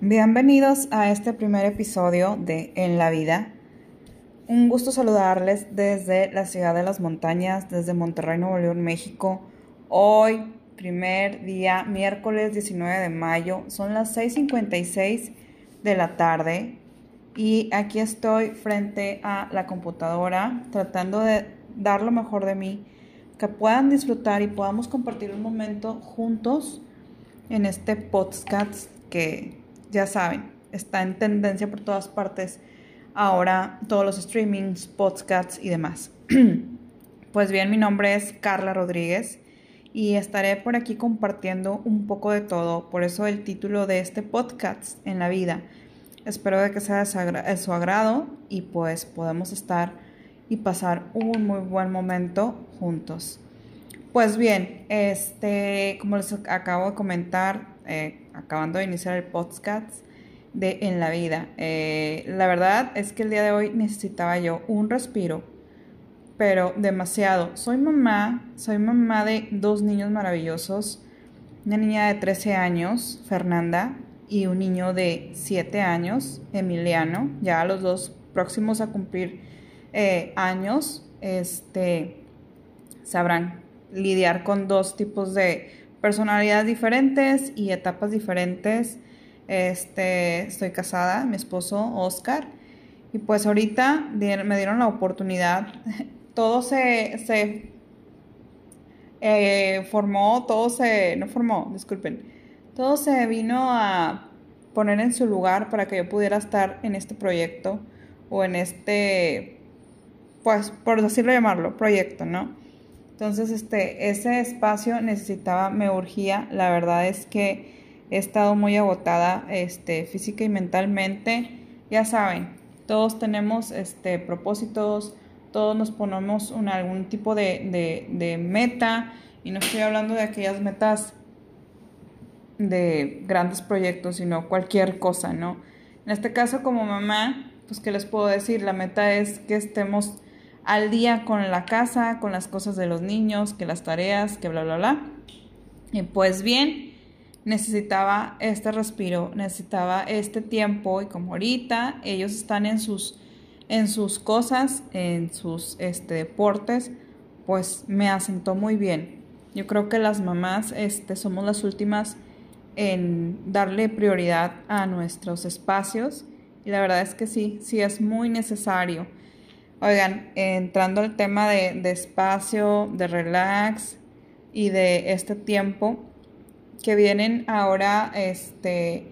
Bienvenidos a este primer episodio de En la Vida. Un gusto saludarles desde la ciudad de las montañas, desde Monterrey, Nuevo León, México. Hoy, primer día, miércoles 19 de mayo, son las 6.56 de la tarde y aquí estoy frente a la computadora tratando de dar lo mejor de mí, que puedan disfrutar y podamos compartir un momento juntos en este podcast que ya saben, está en tendencia por todas partes ahora todos los streamings, podcasts y demás. pues bien, mi nombre es Carla Rodríguez y estaré por aquí compartiendo un poco de todo, por eso el título de este podcast en la vida. Espero de que sea de su agrado y pues podemos estar y pasar un muy buen momento juntos. Pues bien, este, como les acabo de comentar, eh, acabando de iniciar el podcast de En la Vida. Eh, la verdad es que el día de hoy necesitaba yo un respiro, pero demasiado. Soy mamá, soy mamá de dos niños maravillosos, una niña de 13 años, Fernanda, y un niño de 7 años, Emiliano, ya los dos próximos a cumplir eh, años, este, sabrán lidiar con dos tipos de personalidades diferentes y etapas diferentes. Este, estoy casada, mi esposo Oscar, y pues ahorita me dieron la oportunidad. Todo se, se eh, formó, todo se, no formó, disculpen, todo se vino a poner en su lugar para que yo pudiera estar en este proyecto o en este, pues, por decirlo llamarlo, proyecto, ¿no? Entonces, este, ese espacio necesitaba, me urgía. La verdad es que he estado muy agotada, este, física y mentalmente. Ya saben, todos tenemos, este, propósitos, todos nos ponemos un, algún tipo de, de meta y no estoy hablando de aquellas metas de grandes proyectos, sino cualquier cosa, ¿no? En este caso, como mamá, pues, ¿qué les puedo decir? La meta es que estemos al día con la casa, con las cosas de los niños, que las tareas, que bla, bla, bla. Y pues bien, necesitaba este respiro, necesitaba este tiempo y como ahorita ellos están en sus, en sus cosas, en sus este, deportes, pues me asentó muy bien. Yo creo que las mamás este, somos las últimas en darle prioridad a nuestros espacios y la verdad es que sí, sí es muy necesario Oigan, entrando al tema de, espacio, de relax y de este tiempo que vienen ahora, este,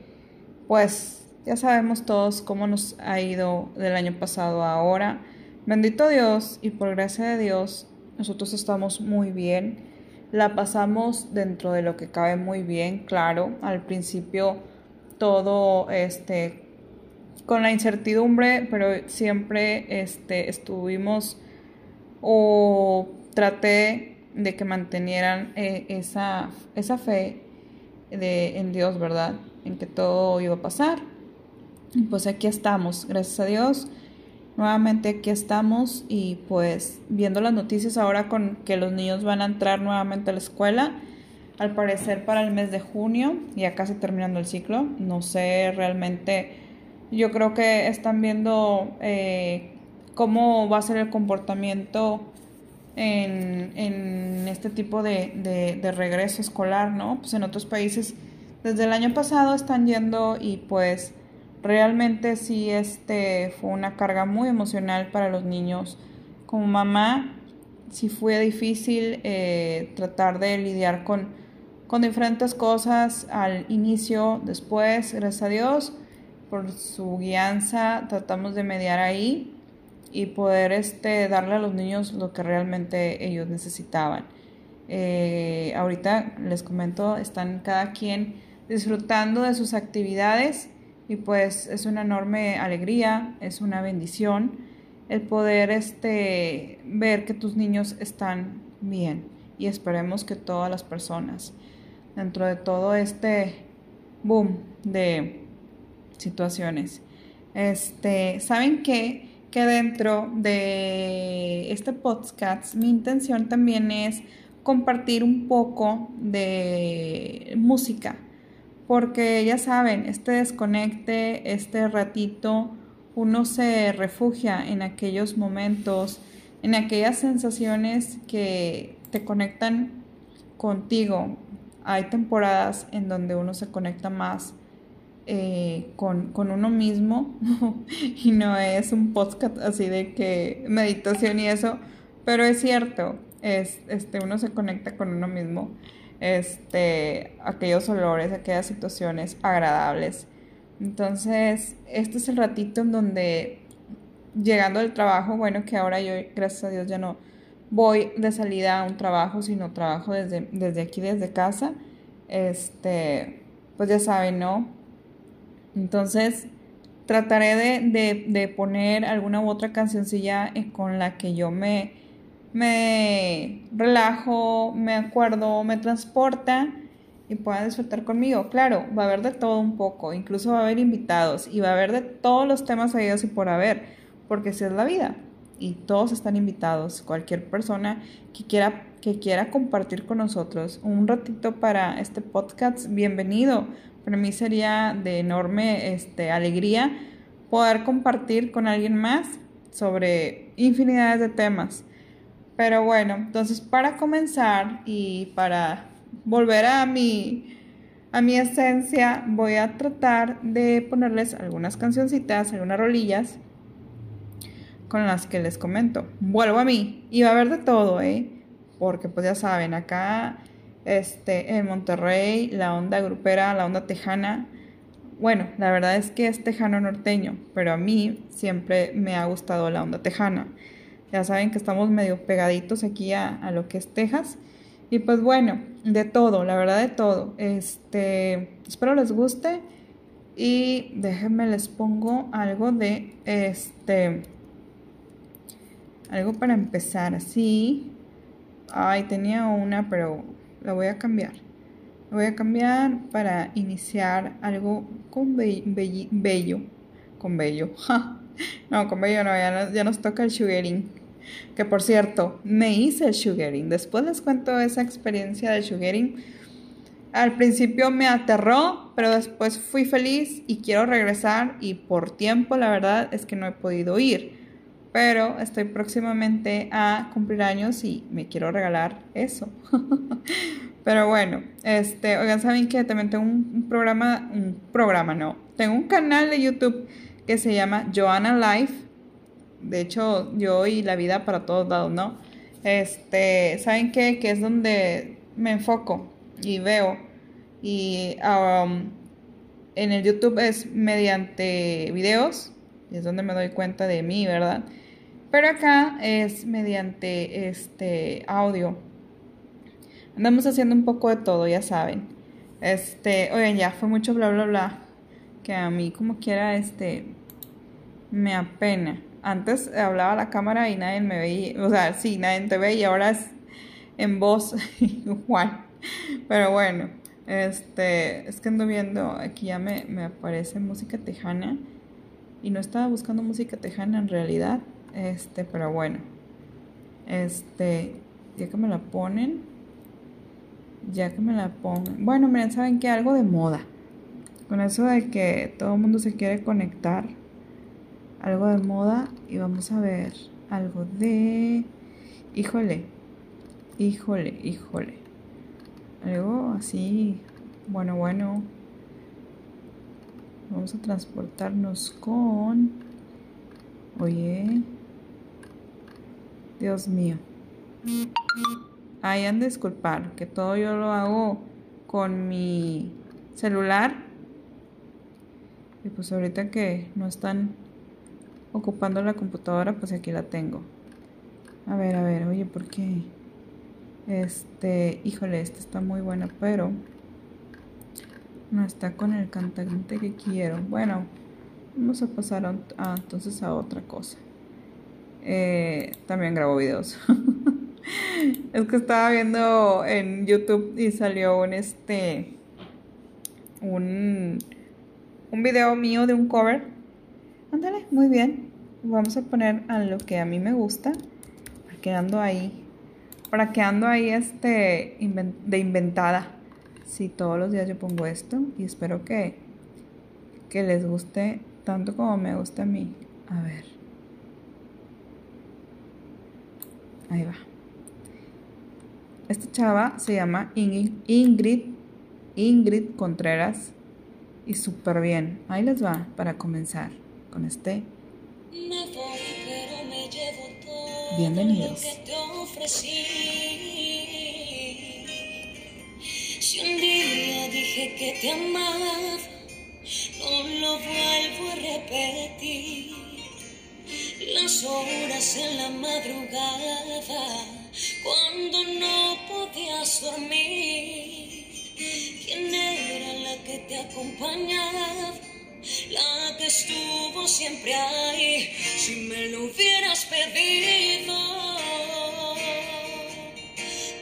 pues ya sabemos todos cómo nos ha ido del año pasado a ahora. Bendito Dios y por gracia de Dios, nosotros estamos muy bien. La pasamos dentro de lo que cabe muy bien, claro. Al principio todo este con la incertidumbre, pero siempre este, estuvimos o traté de que mantenieran eh, esa, esa fe de, en Dios, ¿verdad? En que todo iba a pasar. Y pues aquí estamos, gracias a Dios. Nuevamente aquí estamos y pues viendo las noticias ahora con que los niños van a entrar nuevamente a la escuela, al parecer para el mes de junio, ya casi terminando el ciclo. No sé realmente yo creo que están viendo eh, cómo va a ser el comportamiento en, en este tipo de, de, regreso escolar, ¿no? Pues en otros países desde el año pasado están yendo y pues realmente sí este fue una carga muy emocional para los niños. Como mamá sí fue difícil eh, tratar de lidiar con, con diferentes cosas al inicio, después, gracias a Dios por su guianza tratamos de mediar ahí y poder este, darle a los niños lo que realmente ellos necesitaban. Eh, ahorita les comento, están cada quien disfrutando de sus actividades y pues es una enorme alegría, es una bendición el poder este, ver que tus niños están bien y esperemos que todas las personas dentro de todo este boom de situaciones. Este, ¿saben qué? Que dentro de este podcast mi intención también es compartir un poco de música, porque ya saben, este desconecte, este ratito, uno se refugia en aquellos momentos, en aquellas sensaciones que te conectan contigo. Hay temporadas en donde uno se conecta más eh, con, uno mismo y no es un podcast así de que meditación y eso, pero es cierto, es, este, uno se conecta con uno mismo este, aquellos olores, aquellas situaciones agradables. Entonces, este es el ratito en donde llegando del trabajo, bueno, que ahora yo, gracias a Dios, ya no voy de salida a un trabajo, sino trabajo desde, desde aquí, desde casa. Este, pues ya saben, ¿no? Entonces, trataré de, de, poner alguna u otra cancioncilla con la que yo me me relajo, me acuerdo, me transporta y puedan disfrutar conmigo. Claro, va a haber de todo un poco, incluso va a haber invitados y va a haber de todos los temas habidos y por haber, porque así es la vida y todos están invitados. Cualquier persona que quiera que quiera compartir con nosotros un ratito para este podcast, bienvenido. Para mí sería de enorme este, alegría poder compartir con alguien más sobre infinidades de temas. Pero bueno, entonces para comenzar y para volver a mi, a mi esencia, voy a tratar de ponerles algunas cancioncitas, algunas rolillas con las que les comento. Vuelvo a mí y va a haber de todo, ¿eh? Porque pues ya saben, acá este, en Monterrey, la onda grupera, la onda tejana, bueno, la verdad es que es tejano norteño, pero a mí siempre me ha gustado la onda tejana. Ya saben que estamos medio pegaditos aquí a, lo que es Texas. Y pues bueno, de todo, la verdad de todo. Este, espero les guste. Y déjenme les pongo algo de este. Algo para empezar así. Ay, tenía una, pero la voy a cambiar. La voy a cambiar para iniciar algo con bello. Con bello. no, con bello no, ya, ya nos toca el sugaring. Que por cierto, me hice el sugaring. Después les cuento esa experiencia del sugaring. Al principio me aterró, pero después fui feliz y quiero regresar y por tiempo la verdad es que no he podido ir. Pero estoy próximamente a cumplir años y me quiero regalar eso. pero bueno, este, oigan, saben que también tengo un, programa, un programa no, tengo un canal de YouTube que se llama Joanna Life de hecho, yo y la vida para todos lados, ¿no? Este, ¿saben qué? Que es donde me enfoco y veo. Y um, en el YouTube es mediante videos, es donde me doy cuenta de mí, ¿verdad? Pero acá es mediante este audio. Andamos haciendo un poco de todo, ya saben. Este, oigan, ya fue mucho bla bla bla. Que a mí como quiera, este, me apena antes hablaba a la cámara y nadie me veía, o sea, sí, nadie te ve y ahora es en voz igual. Pero bueno, este, es que ando viendo, aquí ya me, me aparece música tejana y no estaba buscando música tejana en realidad, este, pero bueno, este, ya que me la ponen, ya que me la pongan, bueno, miren, saben que algo de moda, con eso de que todo el mundo se quiere conectar algo de moda y vamos a ver algo de... Híjole, híjole, híjole. Algo así, bueno, bueno. Vamos a transportarnos con... Oye. Dios mío. Ahí han de disculpar que todo yo lo hago con mi celular. Y pues ahorita que no están ocupando la computadora, pues aquí la tengo. A ver, a ver, oye, ¿por qué? Este, híjole, esta está muy buena, pero no está con el cantante que quiero. Bueno, vamos a pasar entonces a otra cosa. Eh, también grabo videos. es que estaba viendo en YouTube y salió un este un un video mío de un cover Ándale, muy bien. Vamos a poner a lo que a mí me gusta. Para que ando ahí. Para que ando ahí este de inventada. si todos los días yo pongo esto y espero que, que les guste tanto como me gusta a mí. A ver. Ahí va. Esta chava se llama Ingrid, Ingrid Contreras y súper bien. Ahí les va para comenzar con este. Bienvenidos. Si un día dije que te amaba, no lo vuelvo a repetir. Las horas en la madrugada, cuando no podías dormir. ¿Quién era la que te acompañaba? La que estuvo siempre ahí. Si me lo hubieras pedido,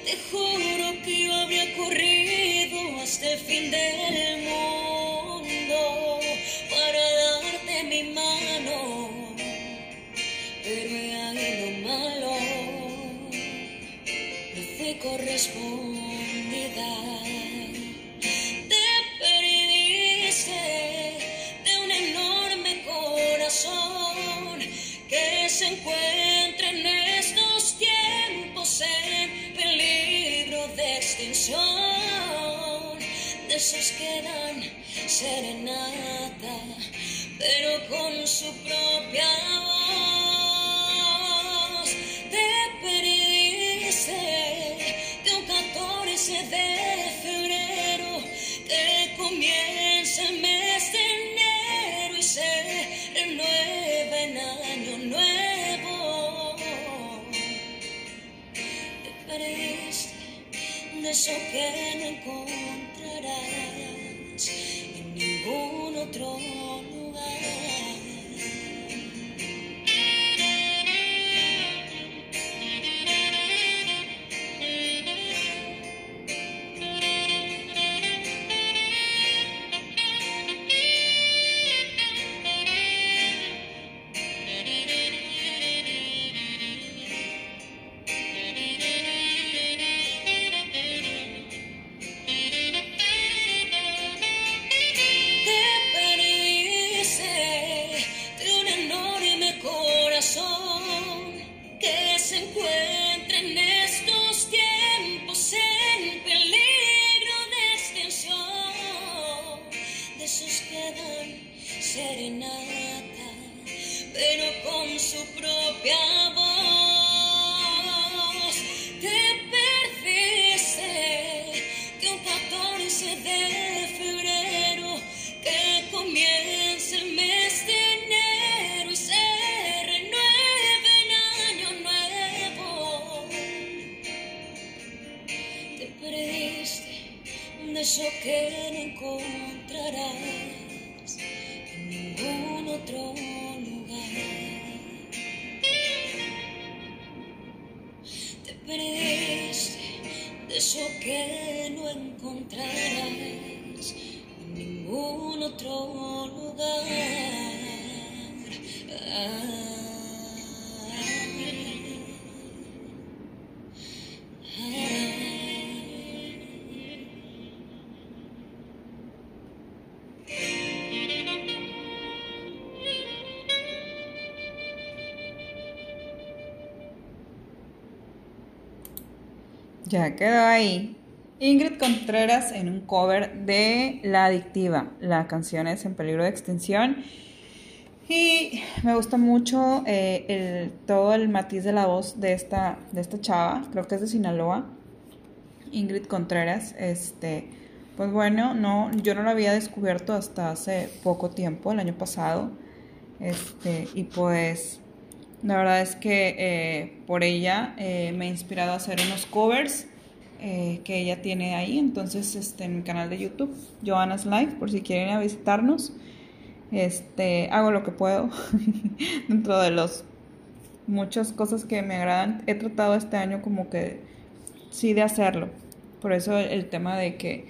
te juro que yo habría corrido hasta el fin del mundo Te de un enorme corazón que se encuentra en estos tiempos en peligro de extinción. De esos que dan serenata, pero con su propia voz. Te perdiste 14 de febrero que comienza el mes de enero y se renueva en año nuevo. Te perdiste de eso que no encontrarás en ningún otro Ya quedó ahí. Ingrid Contreras en un cover de La Adictiva. La canción es En peligro de extinción. Y me gusta mucho eh, el, todo el matiz de la voz de esta, de esta chava. Creo que es de Sinaloa. Ingrid Contreras. Este, pues bueno, no, yo no lo había descubierto hasta hace poco tiempo, el año pasado. Este, y pues la verdad es que eh, por ella eh, me he inspirado a hacer unos covers eh, que ella tiene ahí. Entonces, este, en mi canal de YouTube, Johanna's Life, por si quieren ir a visitarnos. Este, hago lo que puedo dentro de los muchas cosas que me agradan. He tratado este año como que sí de hacerlo. Por eso el, el tema de que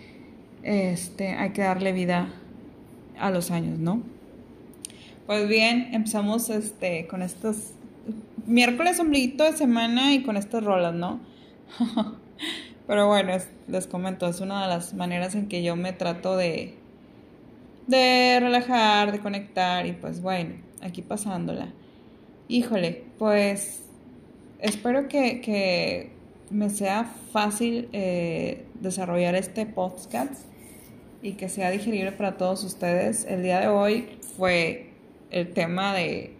este, hay que darle vida a los años, ¿no? Pues bien, empezamos este, con estos miércoles ombliguito de semana y con estas rolas, ¿no? Pero bueno, es- les comento, es una de las maneras en que yo me trato de, de relajar, de conectar y pues bueno, aquí pasándola. Híjole, pues espero que, que me sea fácil eh, desarrollar este podcast y que sea digerible para todos ustedes. El día de hoy fue el tema de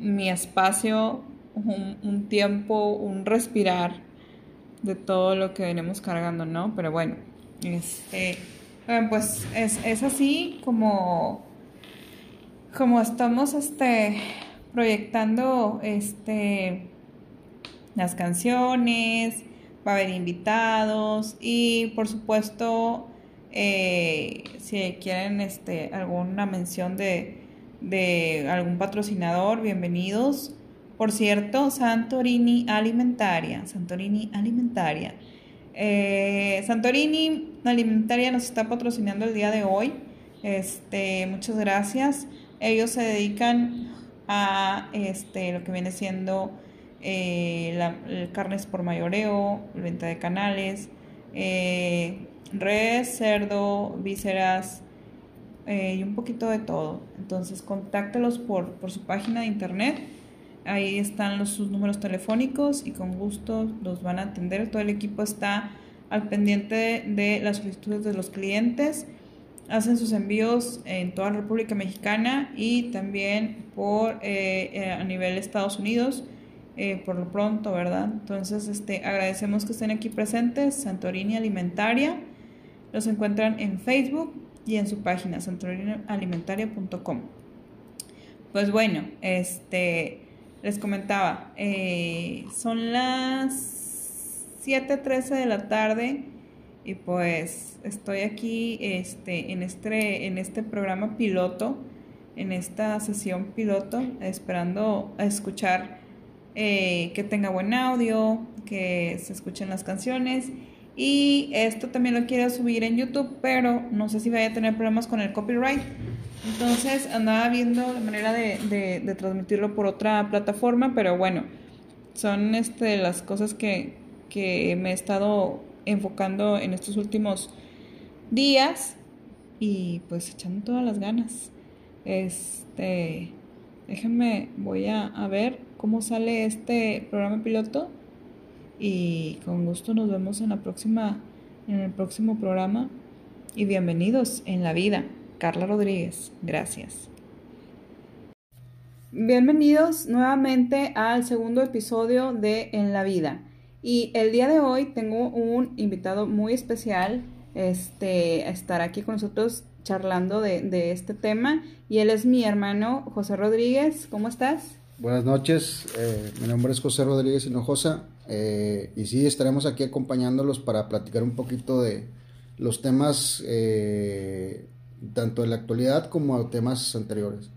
mi espacio, un, tiempo, un respirar de todo lo que venimos cargando, ¿no? Pero bueno, este, pues es, es así como, como estamos, este, proyectando, este, las canciones, va a haber invitados y por supuesto eh, si quieren este alguna mención de, de algún patrocinador, bienvenidos. Por cierto, Santorini Alimentaria, Santorini Alimentaria. Eh, Santorini Alimentaria nos está patrocinando el día de hoy. Este, muchas gracias. Ellos se dedican a este, lo que viene siendo eh, la, carnes por mayoreo, venta de canales, eh, res, cerdo, vísceras eh, y un poquito de todo. Entonces, contáctelos por, por su página de internet. Ahí están sus números telefónicos y con gusto los van a atender. Todo el equipo está al pendiente de, de las solicitudes de los clientes. Hacen sus envíos en toda la República Mexicana y también por eh, eh, a nivel Estados Unidos eh, por lo pronto, ¿verdad? Entonces, este, agradecemos que estén aquí presentes, Santorini Alimentaria. Los encuentran en Facebook y en su página, santorinialimentaria.com. Pues bueno, este, les comentaba, eh, son las 7.13 de la tarde y pues estoy aquí este, en, este, en este programa piloto, en esta sesión piloto, esperando a escuchar eh, que tenga buen audio, que se escuchen las canciones. Y esto también lo quiero subir en YouTube, pero no sé si vaya a tener problemas con el copyright. Entonces andaba viendo la manera de, de, transmitirlo por otra plataforma, pero bueno, son este, las cosas que, que me he estado enfocando en estos últimos días y pues echando todas las ganas. Este, déjenme, voy a, a ver cómo sale este programa piloto y con gusto nos vemos en la próxima en el próximo programa y bienvenidos en la vida. Carla Rodríguez, gracias. Bienvenidos nuevamente al segundo episodio de En la vida. Y el día de hoy tengo un invitado muy especial, este, estar aquí con nosotros charlando de, de este tema. Y él es mi hermano José Rodríguez. ¿Cómo estás? Buenas noches, eh, mi nombre es José Rodríguez Hinojosa eh, y sí, estaremos aquí acompañándolos para platicar un poquito de los temas eh, tanto de la actualidad como temas anteriores.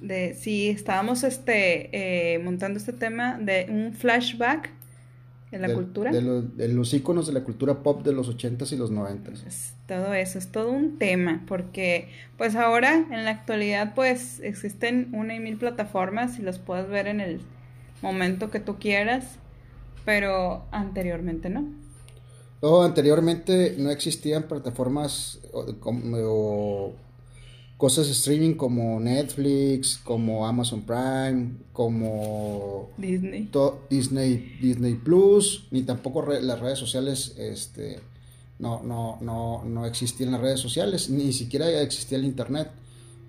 De, sí, estábamos este, eh, montando este tema de un flashback en la de, cultura. De, lo, de, los íconos de la cultura pop de los 80s y los 90s. Es todo eso, es todo un tema, porque pues ahora en la actualidad pues existen una y mil plataformas y los puedes ver en el momento que tú quieras, pero anteriormente no. No, anteriormente no existían plataformas o, o cosas de streaming como Netflix, como Amazon Prime, como Disney, Disney, Disney Plus, ni tampoco re, las redes sociales, este, no, no, no, no existían las redes sociales, ni siquiera existía el internet.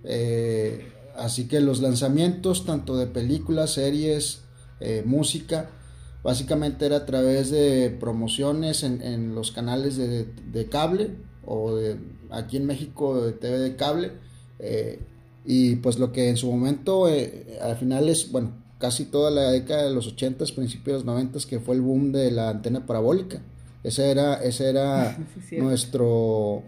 Eh, así que los lanzamientos, tanto de películas, series, eh, música, básicamente era a través de promociones en, en los canales de, de, cable o de, aquí en México de TV de cable. Eh, y pues lo que en su momento, eh, al final es, bueno, casi toda la década de los 80s, principios de los 90s, que fue el boom de la antena parabólica. Ese era, ese era sí, nuestro,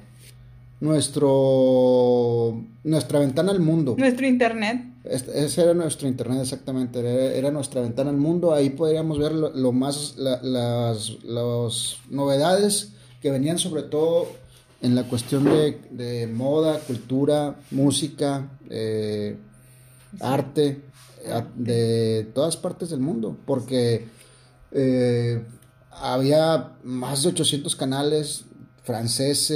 nuestro, nuestra ventana al mundo. Nuestro internet. Este, ese era nuestro internet, exactamente. Era, era, nuestra ventana al mundo. Ahí podríamos ver lo, lo más, la, las, las novedades que venían sobre todo en la cuestión de, de moda, cultura, música, eh, arte, de todas partes del mundo, porque eh, había más de 800 canales franceses,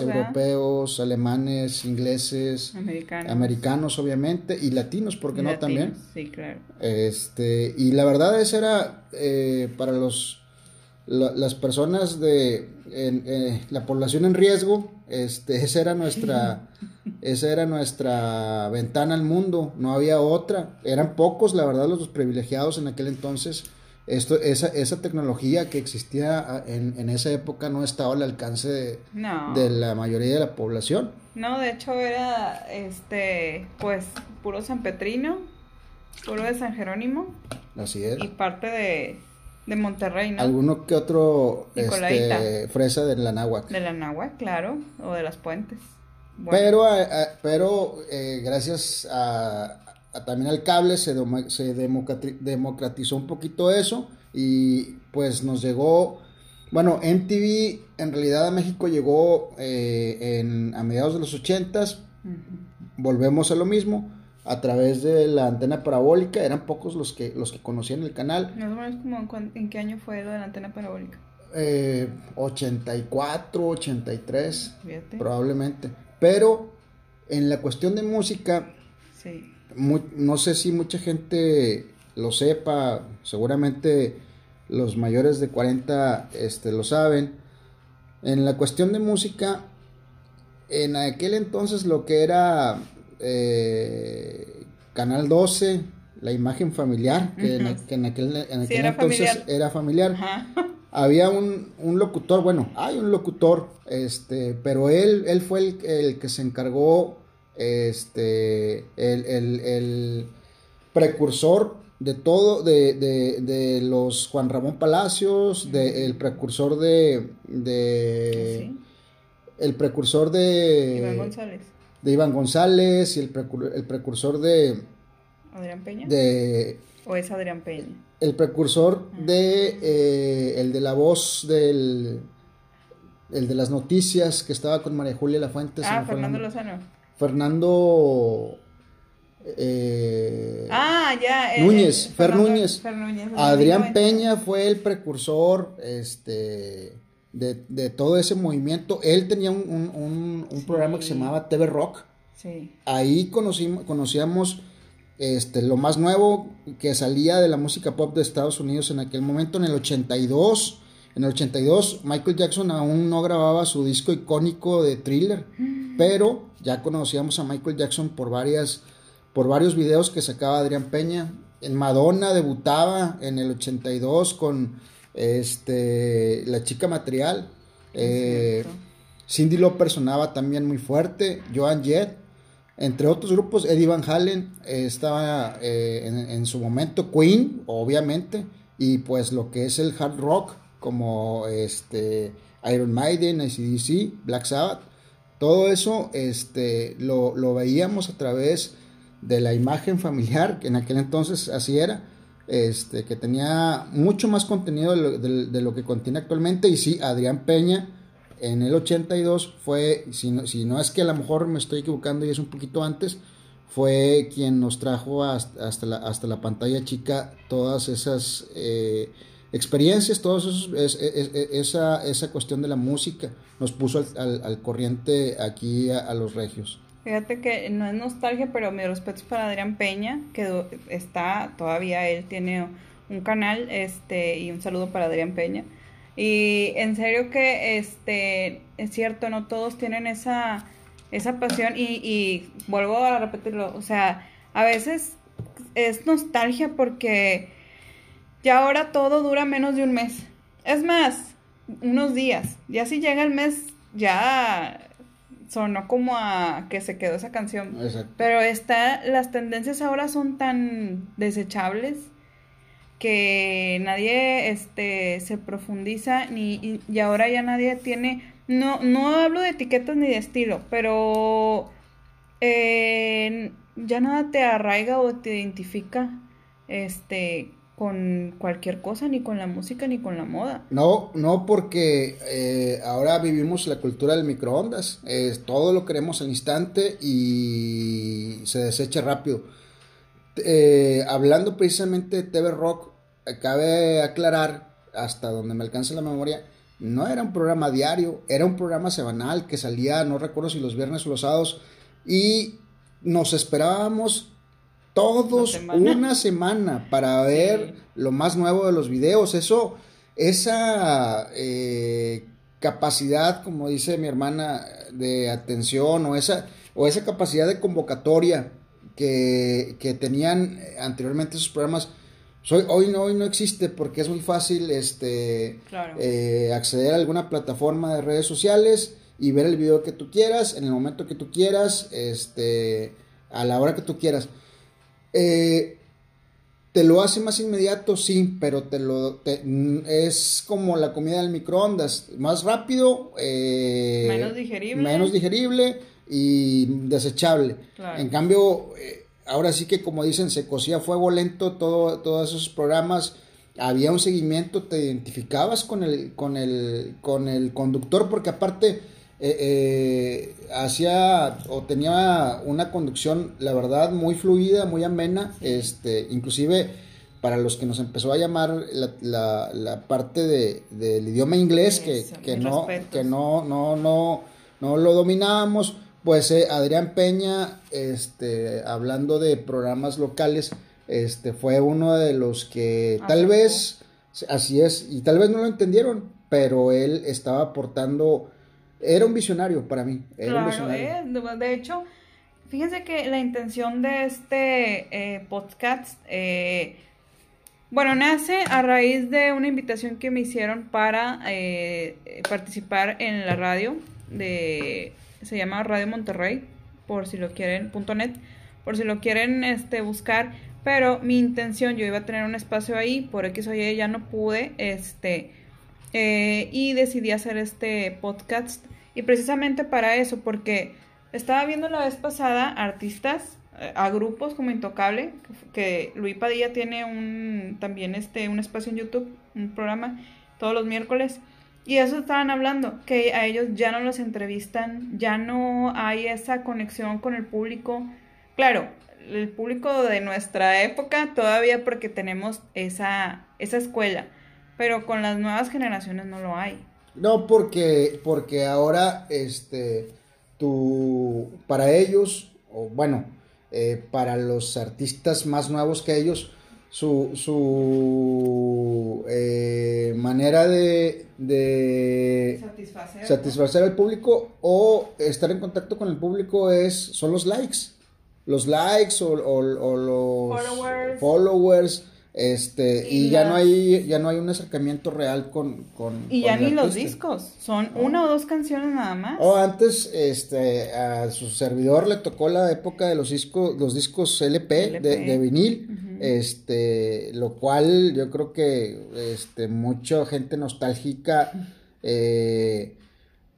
Europeos, alemanes, ingleses, Americanos. americanos obviamente y latinos, ¿por qué no Latinos, también? Sí, claro. Este, y la verdad esa era eh, para los la- las personas de en- eh, la población en riesgo, este, esa era nuestra esa era nuestra ventana al mundo, no había otra, eran pocos la verdad los privilegiados en aquel entonces. Esto, esa, esa tecnología que existía ah, en, en esa época no estaba al alcance de, No. de la mayoría de la población. No, de hecho era, este, pues, puro San Petrino, puro de San Jerónimo Así es. y parte de, de Monterrey, ¿no? Alguno que otro este, fresa de la náhuac. De la Nahua, claro, o de las puentes. Bueno, Pero, eh, eh, pero eh, gracias a, a también al cable se, demo- se democrati- democratizó un poquito eso y pues nos llegó, bueno, MTV en realidad a México llegó eh, en, a mediados de los ochentas, volvemos a lo mismo, a través de la antena parabólica, eran pocos los que, los que conocían el canal, Más o menos como en qué año fue lo de la antena parabólica. eh, 84, 83 Fíjate. probablemente, pero en la cuestión de música, Sí. No sé si mucha gente lo sepa, seguramente los mayores de 40 este, lo saben. En la cuestión de música, en aquel entonces lo que era eh, Canal 12, la imagen familiar, que, en, que en aquel, en aquel era entonces familiar. era familiar, Ajá. había un, un locutor, bueno, hay un locutor, este, pero él, él fue el, el que se encargó, este, el, el- el precursor de todo, de, de- de los Juan Ramón Palacios, de, el precursor de, de Sí. el precursor de Iván González. de Iván González y el, precur- el precursor de, ¿Adrián Peña? de ¿O es Adrián Peña? el precursor de eh, el de la voz del el de las noticias que estaba con María Julia La Fuente se Ah, Fernando. Lozano. Fernando eh, Ah, ya. eh, Núñez, eh, Fer Fernando- Núñez. Fer Núñez, Adrián 1990. Peña fue el precursor este de, de todo ese movimiento él tenía un, un- un- un programa que se llamaba TV Rock Sí. ahí conocimos, conocíamos este, lo más nuevo que salía de la música pop de Estados Unidos en aquel momento, en el 82. En el 82 Michael Jackson aún no grababa su disco icónico de thriller, pero ya conocíamos a Michael Jackson por varias por varios videos que sacaba Adrián Peña. En Madonna debutaba en el 82 con este la chica material. Eh. Cindy Lauper sonaba también muy fuerte, Joan Jett, entre otros grupos, Eddie Van Halen eh, estaba eh, en, en su momento, Queen, obviamente, y pues lo que es el hard rock, como este Iron Maiden, ACDC, Black Sabbath, todo eso este, lo, lo veíamos a través de la imagen familiar, que en aquel entonces así era, este, que tenía mucho más contenido de lo, que contiene actualmente, y sí, Adrián Peña en el 82 fue, si no, si no es que a lo mejor me estoy equivocando y es un poquito antes, fue quien nos trajo hasta, hasta, la, hasta la pantalla chica todas esas eh, experiencias, esos, es- es- es- esa, esa cuestión de la música, nos puso al, al- corriente aquí a, los regios. Fíjate que no es nostalgia, pero mis respetos para Adrián Peña, que está todavía, él tiene un canal, este, y un saludo para Adrián Peña. Y en serio que, este, es cierto, no todos tienen esa, esa pasión y, y vuelvo a repetirlo, o sea, a veces es nostalgia porque ya ahora todo dura menos de un mes. Es más, unos días. Ya si llega el mes, ya sonó como a que se quedó esa canción. Exacto. Pero está, las tendencias ahora son tan desechables que nadie este se profundiza ni y, y ahora ya nadie tiene no no hablo de etiquetas ni de estilo pero eh, ya nada te arraiga o te identifica este con cualquier cosa ni con la música ni con la moda No, no porque eh, ahora vivimos la cultura del microondas. Eh, todo lo queremos al instante y se desecha rápido. Eh, hablando precisamente de TV Rock, cabe aclarar hasta donde me alcance la memoria, no era un programa diario, era un programa semanal que salía, no recuerdo si los viernes o los sábados, y nos esperábamos todos una semana para ver lo más nuevo de los videos. Eso, esa eh, capacidad, como dice mi hermana, de atención o esa, o esa capacidad de convocatoria que, que tenían anteriormente esos programas, soy, hoy, no, hoy no existe porque es muy fácil este, eh, acceder a alguna plataforma de redes sociales y ver el video que tú quieras, en el momento que tú quieras, este, a la hora que tú quieras. Eh, ¿Te lo hace más inmediato? Sí, pero te lo es como la comida del microondas, más rápido, eh, menos digerible, menos digerible y desechable. En cambio, eh, ahora sí que como dicen, se cocía a fuego lento todo, todos esos programas, había un seguimiento, te identificabas con el, con el, con el conductor, porque aparte eh, eh, hacía o tenía una conducción, la verdad, muy fluida, muy amena, este, inclusive para los que nos empezó a llamar la, la, parte de, del idioma inglés, que, que no, que no, no, no, no lo dominábamos, pues eh, Adrián Peña, este, hablando de programas locales, este, fue uno de los que tal vez, así es, y tal vez no lo entendieron, pero él estaba aportando era un visionario para mí. Era claro, eh, de hecho, fíjense que la intención de este eh, podcast, eh, bueno, nace a raíz de una invitación que me hicieron para participar en la radio de, se llama Radio Monterrey, por si lo quieren, punto net, por si lo quieren este, buscar. Pero mi intención, yo iba a tener un espacio ahí, por X o Y ya no pude, este, y decidí hacer este podcast y precisamente para eso, porque estaba viendo la vez pasada artistas, eh, a grupos como Intocable, que Luis Padilla tiene un también este un espacio en YouTube, un programa todos los miércoles. Y eso estaban hablando, que a ellos ya no los entrevistan, ya no hay esa conexión con el público. Claro, el público de nuestra época todavía porque tenemos esa, esa escuela, pero con las nuevas generaciones no lo hay. No, porque, porque ahora, este, tu, para ellos, o bueno, eh, para los artistas más nuevos que ellos, su, su eh, manera de, de satisfacer. al público o estar en contacto con el público es son los likes los likes o, los followers este, y, ya no hay, ya no hay un acercamiento real con, con Y ya ni los discos, son una o dos canciones nada más. O antes, este, a su servidor le tocó la época de los discos, los discos LP, De, vinil, este, lo cual yo creo que, este, mucha gente nostálgica, eh,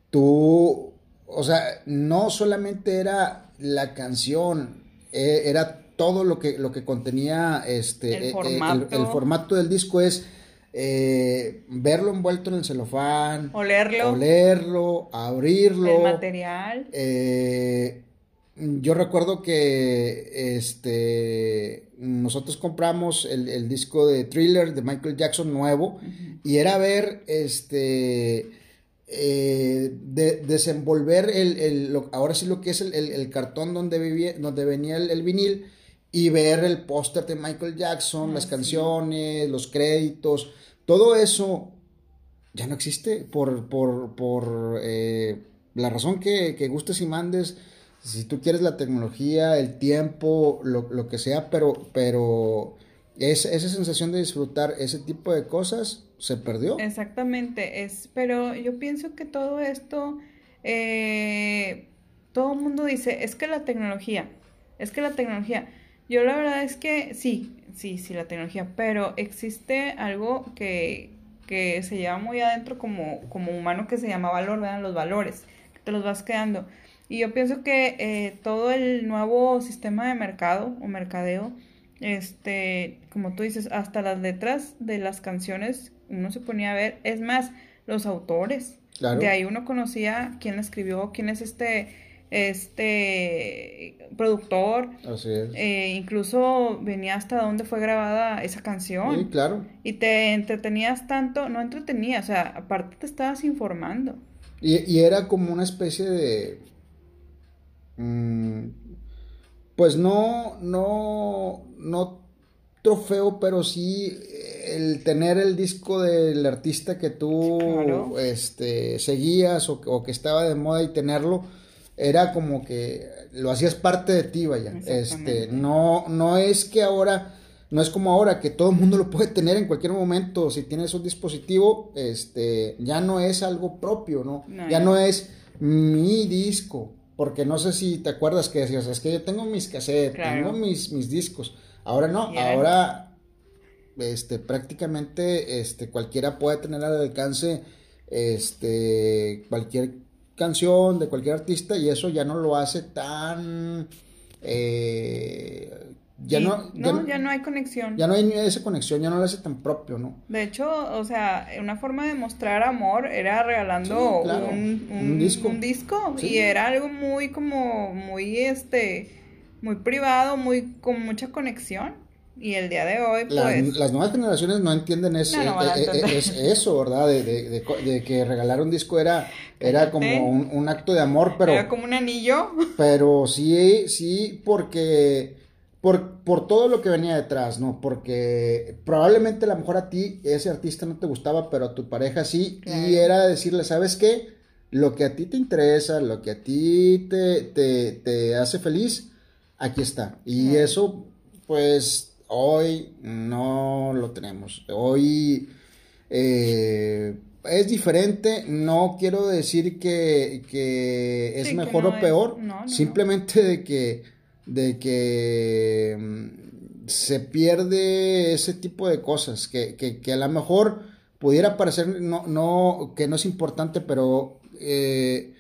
tú, o sea, no solamente era la canción, eh, era todo lo que, lo que contenía este, el, eh, formato. del disco es eh, verlo envuelto en el celofán, olerlo, olerlo abrirlo. El material. Eh, yo recuerdo que este, nosotros compramos el, disco de Thriller de Michael Jackson nuevo y era ver este, desenvolver el, ahora sí lo que es el, cartón donde, vivía, donde venía el vinil y ver el póster de Michael Jackson, ah, las canciones, los créditos, todo eso ya no existe por, por, por eh, la razón que, que, gustes y mandes. Si tú quieres la tecnología, el tiempo, lo, lo que sea, pero, pero es, esa sensación de disfrutar ese tipo de cosas se perdió. Exactamente, es, pero yo pienso que todo esto, eh, todo el mundo dice, es que la tecnología, es que la tecnología, yo la verdad es que sí, sí, sí, la tecnología, pero existe algo que, que se lleva muy adentro como, como humano que se llama valor, ¿verdad? Los valores, que te los vas quedando. Y yo pienso que eh, todo el nuevo sistema de mercado o mercadeo, este, como tú dices, hasta las letras de las canciones uno se ponía a ver, es más, los autores. De ahí uno conocía quién escribió, quién es este este, productor. Así es. Eh, incluso venía hasta donde fue grabada esa canción. Sí, claro. Y te entretenías tanto, no entretenías, o sea, aparte te estabas informando. Y, y era como una especie de... mm, pues no, no, no trofeo, pero sí el tener el disco del artista que tú Claro. este, seguías o, o que estaba de moda y tenerlo, era como que lo hacías parte de ti, vaya. Este, no, no es que ahora, no es como ahora que todo el mundo lo puede tener en cualquier momento. Si tienes un dispositivo, este, ya no es algo propio, ¿no? No, ya no es mi disco. Porque no sé si te acuerdas que decías, es que yo tengo mis cassettes, Claro. tengo mis, mis discos. Ahora no, ahora este, prácticamente este, cualquiera puede tener al alcance este, cualquier canción de cualquier artista y eso ya no lo hace tan... eh, ya, no, ya, no, ya no hay conexión. ya no hay esa conexión, ya no lo hace tan propio, ¿no? De hecho, o sea, una forma de mostrar amor era regalando Sí, claro. un, Un disco. un disco, Sí. y era algo muy como muy este muy privado, muy con mucha conexión. Y el día de hoy pues las nuevas generaciones no entienden No, no eh, eh, es- eso, ¿verdad? De, de- de co- de que regalar un disco era, era como un, un acto de amor, pero... era como un anillo. Pero sí, sí, porque por, por todo lo que venía detrás, ¿no? Porque probablemente a lo mejor a ti ese artista no te gustaba, pero a tu pareja sí, Claro. y era decirle, ¿sabes qué? Lo que a ti te interesa, lo que a ti te, te, te hace feliz, aquí está. Y Claro. eso, pues, hoy no lo tenemos. Hoy eh, es diferente, no quiero decir que, que es Sí, que mejor no o peor, no, no, no. simplemente de que, de que mm, se pierde ese tipo de cosas, que, que, a lo mejor pudiera parecer no, no, que no es importante, pero eh,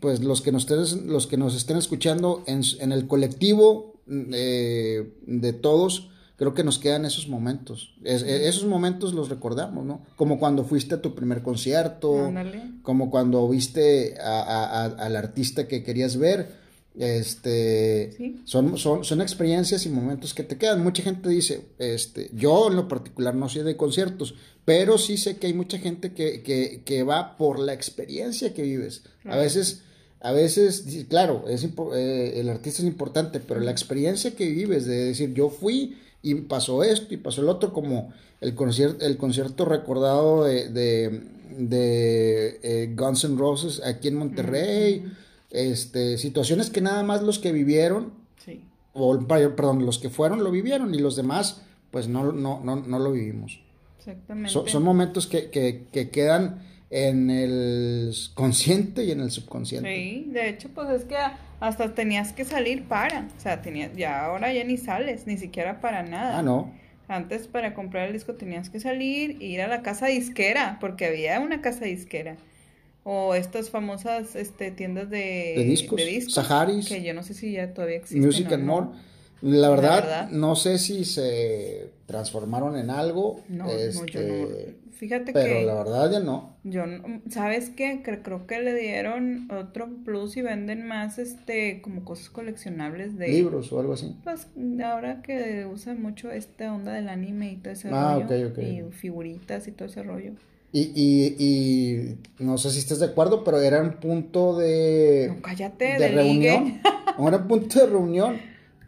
pues los que nos estén, los que nos estén escuchando en, en el colectivo eh, de todos, creo que nos quedan esos momentos. Es- e- esos momentos los recordamos, ¿no? Como cuando fuiste a tu primer concierto, Ándale. como cuando viste a- a- a- al artista que querías ver. Este Sí. son, son, son experiencias y momentos que te quedan. Mucha gente dice, este, yo en lo particular no soy de conciertos, pero sí sé que hay mucha gente que, que, que va por la experiencia que vives. A veces, a veces, claro, es eh, el artista es importante, pero la experiencia que vives de decir, yo fui y pasó esto y pasó el otro, como el concierto, el concierto recordado de, de, de, eh, Guns N' Roses aquí en Monterrey, este, situaciones que nada más los que vivieron, Sí. o perdón, los que fueron lo vivieron y los demás, pues no, no, no, no lo vivimos. Exactamente. Son, son momentos que, que, que quedan en el consciente y en el subconsciente. Sí, de hecho, pues es que hasta tenías que salir para, o sea, tenías, ya ahora ya ni sales, ni siquiera para nada. Ah, no. Antes para comprar el disco tenías que salir e ir a la casa disquera, porque había una casa disquera. O estas famosas este, tiendas de, De discos, Saharis. Que yo no sé si ya todavía existen. Music and no. More. La verdad, verdad. no sé si se transformaron en algo. No, no, este, yo no. Fíjate Pero que la verdad ya no. yo no- ¿sabes qué? Cre- Creo que le dieron otro plus y venden más este como cosas coleccionables de Libros o algo así. Pues ahora que usa mucho esta onda del anime y todo ese Ah, rollo. ok, ok. Y figuritas y todo ese rollo. Y, y, y no sé si estás de acuerdo, pero era un punto de, No, cállate, de reunión. Era un punto de reunión.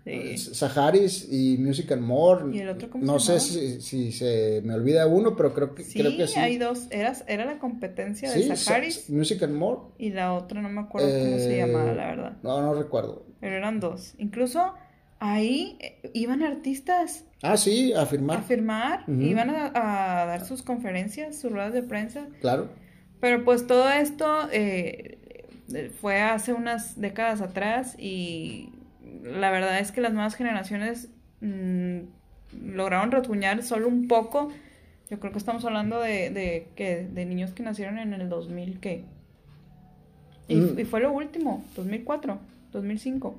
Sí. Saharis y Music and More. ¿Y el otro cómo No se sé si, si se me olvida uno, pero creo que Sí, creo que sí. hay dos. Era, era la competencia Sí, de Saharis Sa- Music and More. y la otra no me acuerdo cómo se Eh, llamaba, la verdad. No, no recuerdo. Pero eran dos. Incluso ahí eh, iban artistas Ah, sí, a a firmar. firmar, Ujú. iban a, a dar sus conferencias, sus ruedas de prensa. Claro. Pero pues todo esto eh, eh, fue hace unas décadas atrás y la verdad es que las nuevas generaciones mm, lograron rasguñar solo un poco. Yo creo que estamos hablando de, de, de niños que nacieron en el 2000, ¿qué? Y, Mm. y fue lo último, 2004, 2005,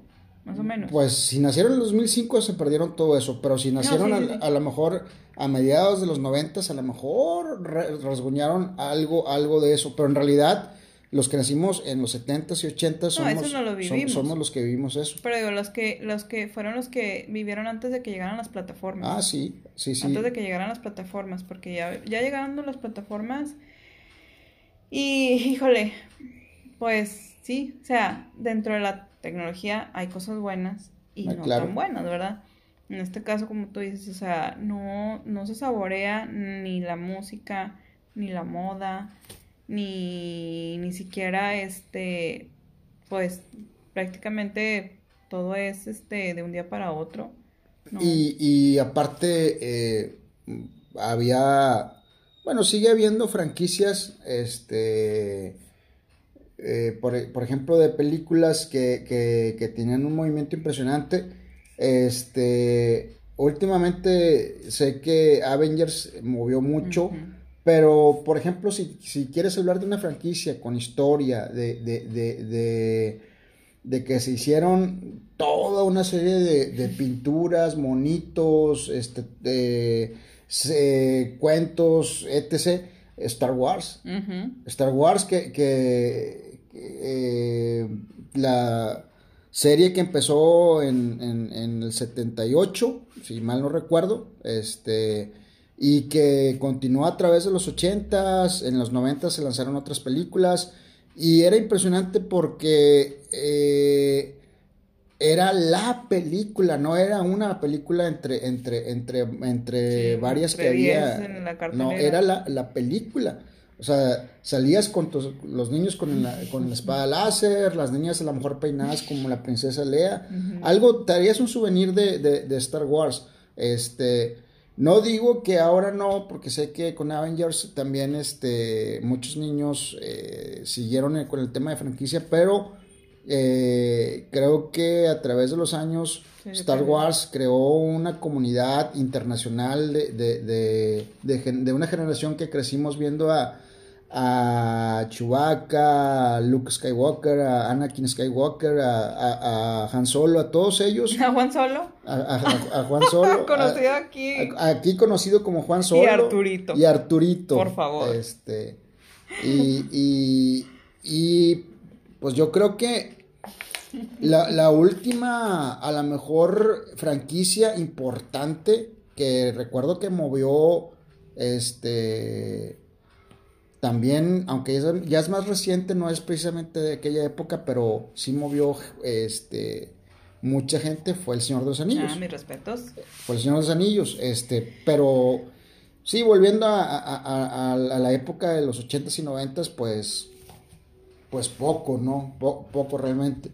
más o menos. Pues si nacieron en el 2005 se perdieron todo eso, pero si nacieron sí, a, sí, a lo mejor a mediados de los 90 a lo mejor rasguñaron algo, algo de eso, pero en realidad los que nacimos en los 70s y 80s No, somos, eso no lo som- vivimos. somos los que vivimos eso. Pero digo, los que, los que fueron los que vivieron antes de que llegaran las plataformas. Ah, sí, sí, sí. Antes de que llegaran las plataformas, porque ya, ya llegaron las plataformas. Y, híjole, pues sí, o sea, dentro de la tecnología hay cosas buenas y Ah, no claro. tan buenas, ¿verdad? En este caso, como tú dices, o sea, no, no se saborea ni la música, ni la moda, ni, ni siquiera este, pues prácticamente todo es este de un día para otro. ¿no? Y, y aparte, eh, había, bueno, sigue habiendo franquicias, este, eh, por, por ejemplo, de películas que, que, que tenían un movimiento impresionante. Este, últimamente sé que Avengers movió mucho. Pero, por ejemplo, si, si quieres hablar de una franquicia con historia, de, de, de, de, que se hicieron toda una serie de, pinturas, monitos, este, de, se- cuentos, etc., Star Wars. Star Wars, que, que, que, eh, la serie que empezó en, en- en el 78, si mal no recuerdo, este, y que continuó a través de los 80s, en los 90 se lanzaron otras películas, y era impresionante porque eh, era la película, no era una película entre, entre, entre, entre Sí, varias entre que había. 10 en la no, era la, la película. O sea, salías con tus- los niños con la, con la espada láser, las niñas a lo mejor peinadas como la princesa Lea. Algo, te harías un souvenir de, de- de Star Wars. Este, no digo que ahora no, porque sé que con Avengers también este, muchos niños eh, siguieron el- con el tema de franquicia, pero eh, creo que a través de los años Sí, Star. Wars creó una comunidad internacional de, de, de, de una generación que crecimos viendo a, a Chewbacca, a Luke Skywalker, a Anakin Skywalker, a, a- a Han Solo, a todos ellos, A Juan Solo, a, Juan Solo, conocido aquí. aquí conocido como Juan Solo Y Arturito. y Arturito, Por favor. este y, y, y, pues yo creo que la, la última, a lo mejor, franquicia importante que recuerdo que movió, este, también, aunque ya es, ya es más reciente, no es precisamente de aquella época, pero sí movió, este, mucha gente, fue El Señor de los Anillos. Ah, mis respetos. Fue El Señor de los Anillos, este, pero sí, volviendo a, a- a- a- a la época de los 80s y 90s, pues, pues poco, ¿no? Po- poco realmente.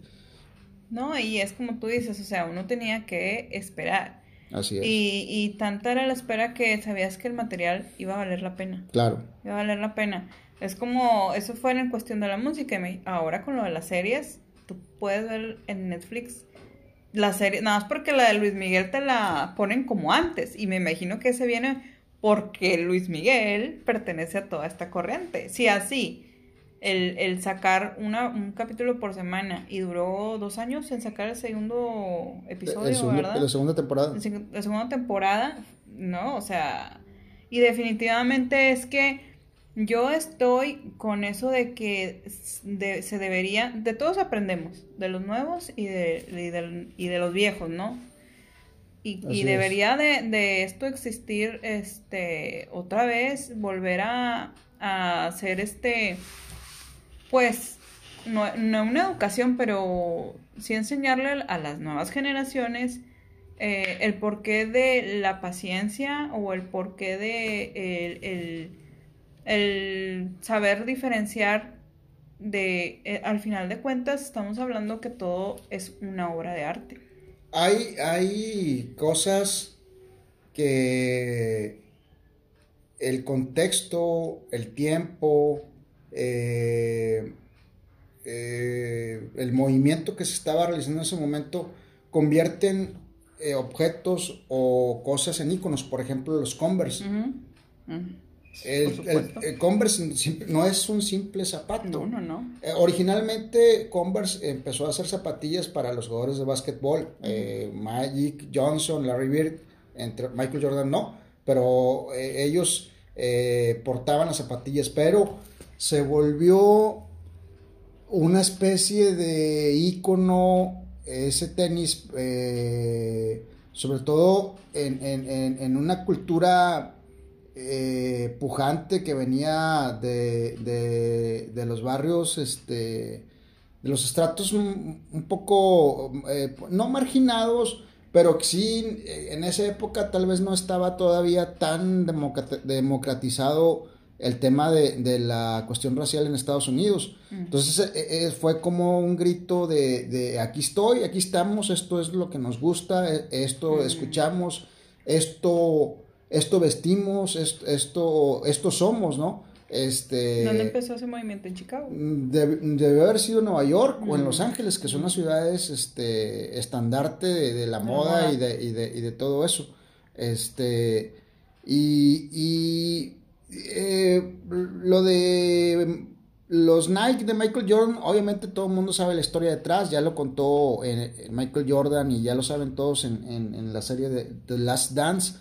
No, y es como tú dices, o sea, uno tenía que esperar. Así es. Y, y tanta era la espera que sabías que el material iba a valer la pena. Claro. Iba a valer la pena. Es como, eso fue en cuestión de la música. y Ahora con lo de las series, tú puedes ver en Netflix la serie, nada más porque la de Luis Miguel te la ponen como antes. Y me imagino que se viene porque Luis Miguel pertenece a toda esta corriente. Si así, el, el sacar una, un capítulo por semana y duró dos años en sacar el segundo episodio, El segundo- ¿verdad? la segunda temporada. la seg- la segunda temporada, ¿no? O sea, y definitivamente es que yo estoy con eso de que de- se debería, de todos aprendemos, de los nuevos y de, y de los viejos, ¿no? Y, y debería de, de esto existir, este, otra vez, volver a, a hacer este, pues, no, no una educación, pero sí enseñarle a las nuevas generaciones eh, el porqué de la paciencia o el porqué de el, el- saber diferenciar de, eh, al final de cuentas, estamos hablando que todo es una obra de arte. Hay, hay cosas que el contexto, el tiempo, eh, eh, el movimiento que se estaba realizando en ese momento convierten eh, objetos o cosas en iconos, por ejemplo los Converse. El, Converse no es un simple zapato. No, no, no. Eh, originalmente Converse empezó a hacer zapatillas para los jugadores de básquetbol. Eh, Magic Johnson, Larry Bird, entre Michael Jordan no, pero ellos portaban las zapatillas, pero se volvió una especie de ícono, ese tenis, eh, sobre todo en, en- en- una cultura eh, pujante que venía de, de- de los barrios, este, de los estratos un, poco, eh, no marginados, pero sí, en esa época tal vez no estaba todavía tan democratizado el tema de, de la cuestión racial en Estados Unidos. Entonces eh, eh, fue como un grito de, de aquí estoy, aquí estamos, esto es lo que nos gusta, eh, esto escuchamos, esto, esto vestimos, esto, esto, esto somos, ¿no? Este, ¿Dónde empezó ese movimiento? ¿En Chicago? Debe, debe haber sido en Nueva York o en Los Ángeles, que son las ciudades este, estandarte de, de la moda y de, y, de, y de todo eso. Este, y y, eh, lo de los Nike de Michael Jordan, obviamente todo el mundo sabe la historia detrás, ya lo contó eh, Michael Jordan y ya lo saben todos en, en- la serie de The Last Dance.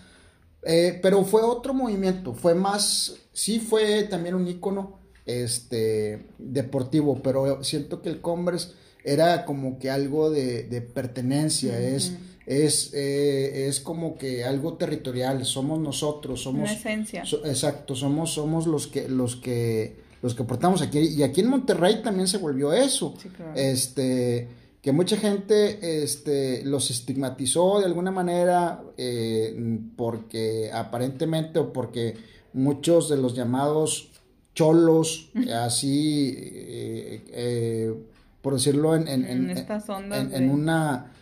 Eh, pero fue otro movimiento, fue más, sí fue también un ícono este, deportivo, pero siento que el Converse era como que algo de, de pertenencia, es, es, eh, es como que algo territorial, somos nosotros, somos... Una esencia. so- exacto, somos, somos los que, los que, los que portamos aquí, y aquí en Monterrey también se volvió eso, Sí, claro. este, que mucha gente este, los estigmatizó de alguna manera eh, porque aparentemente o porque muchos de los llamados cholos, así, eh, eh, por decirlo en, en, En estas ondas en- de- en una,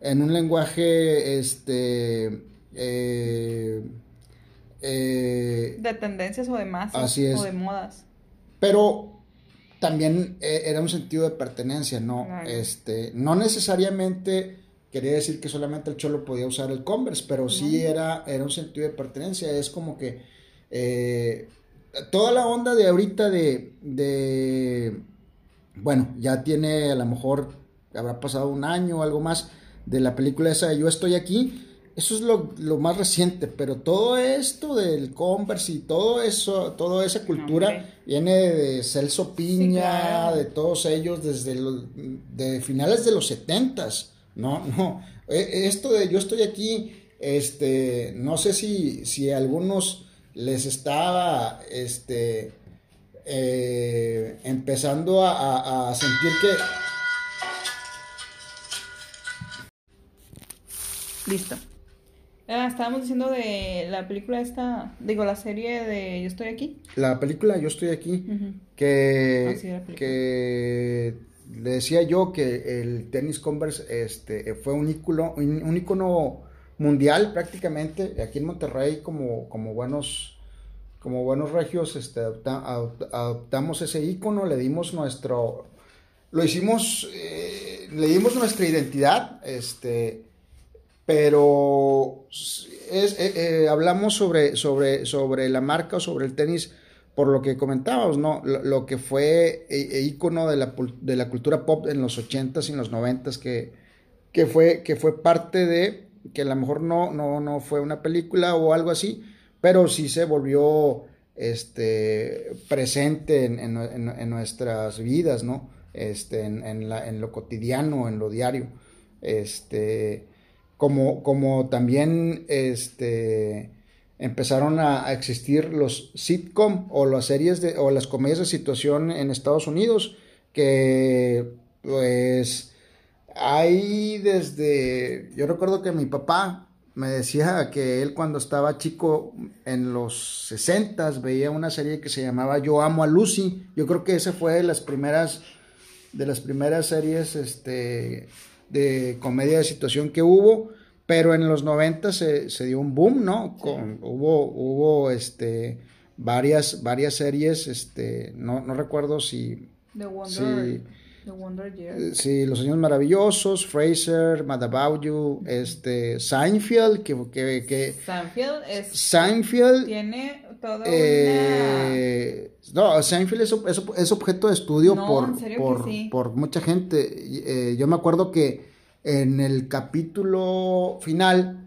en un lenguaje, este, eh, eh, De tendencias o de masas. Así es. O de modas. pero también eh, era un sentido de pertenencia, ¿no? Claro. Este, no necesariamente quería decir que solamente el cholo podía usar el Converse, pero sí era, era un sentido de pertenencia, es como que eh, toda la onda de ahorita de, de, bueno, ya tiene a lo mejor, habrá pasado un año o algo más de la película esa de Yo estoy aquí, eso es lo, lo más reciente, pero todo esto del Converse y todo eso, toda esa cultura viene de Celso Piña, claro. de todos ellos desde los, de finales de los setentas, no, no, Eh, esto de yo estoy aquí, este, no sé si, si a algunos les estaba, este, eh, empezando a, a- a sentir que, Listo. Ah, estábamos diciendo de la película esta, digo, la serie de Yo estoy aquí. la película Yo estoy aquí, Ujú. que, Ah, sí, que le decía yo que el tenis Converse este, fue un ícono, un, ícono mundial prácticamente, aquí en Monterrey como, como buenos como buenos regios este, adopta- adop- adoptamos ese ícono, le dimos nuestro, lo hicimos, eh, le dimos nuestra identidad, este, pero eh, eh, hablamos sobre, sobre, sobre la marca o sobre el tenis por lo que comentábamos, ¿no? Lo, que fue eh, ícono de la, de la cultura pop en los 80s y en los 90s, que, que, fue, que fue parte de, que a lo mejor no, no, no fue una película o algo así, pero sí se volvió este, presente en, en- nuestras vidas, ¿no? Este, en, en lo cotidiano, en lo diario. Este, como, como también este, empezaron a, existir los sitcom o las series de, o las comedias de situación en Estados Unidos, que pues hay desde, yo recuerdo que mi papá me decía que él cuando estaba chico en los 60 veía una serie que se llamaba Yo amo a Lucy. Yo creo que esa fue de las primeras de las primeras series este, de comedia de situación que hubo, pero en los 90 se, se dio un boom, ¿no? Con- hubo hubo este, varias, varias series, este, no, no recuerdo si, The Wonder, Sí. The Wonder Year. eh, sí, Los Años Maravillosos, Fraser, Mad About You, este, Seinfeld, que, que, que Sanfield es, Seinfeld tiene toda Eh, no, Seinfeld es, es- es objeto de estudio No, por, por, sí. por mucha gente. Eh, yo me acuerdo que en el capítulo final,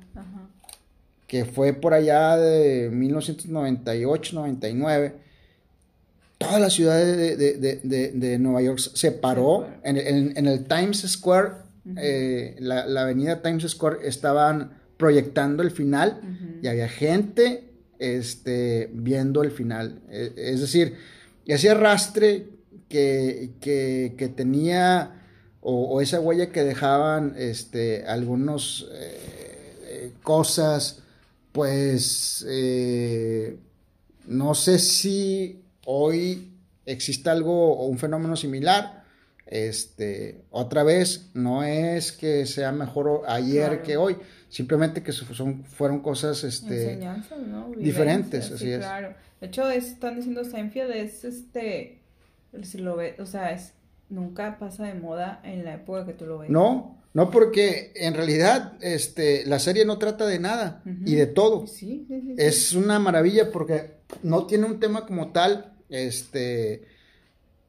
que fue por allá de 1998-99, toda la ciudad de, de- de- de- Nueva York se paró en, el- en el Times Square, eh, la, la avenida Times Square, estaban proyectando el final y había gente este, viendo el final. Eh, Es decir, ese arrastre que, que- que tenía o, o esa huella que dejaban este, algunos eh, eh, cosas, pues eh, no sé si hoy existe algo o un fenómeno similar. Este, otra vez, no es que sea mejor ayer Claro. que hoy, simplemente que son, fueron cosas este, ¿no? diferentes, así es. Claro. De hecho, es- están diciendo Seinfeld es este. Si lo ves, o sea, es, nunca pasa de moda en la época que tú lo ves. No, no porque en realidad este, la serie no trata de nada y de todo. Sí, sí. sí. Es una maravilla porque no tiene un tema como tal, este,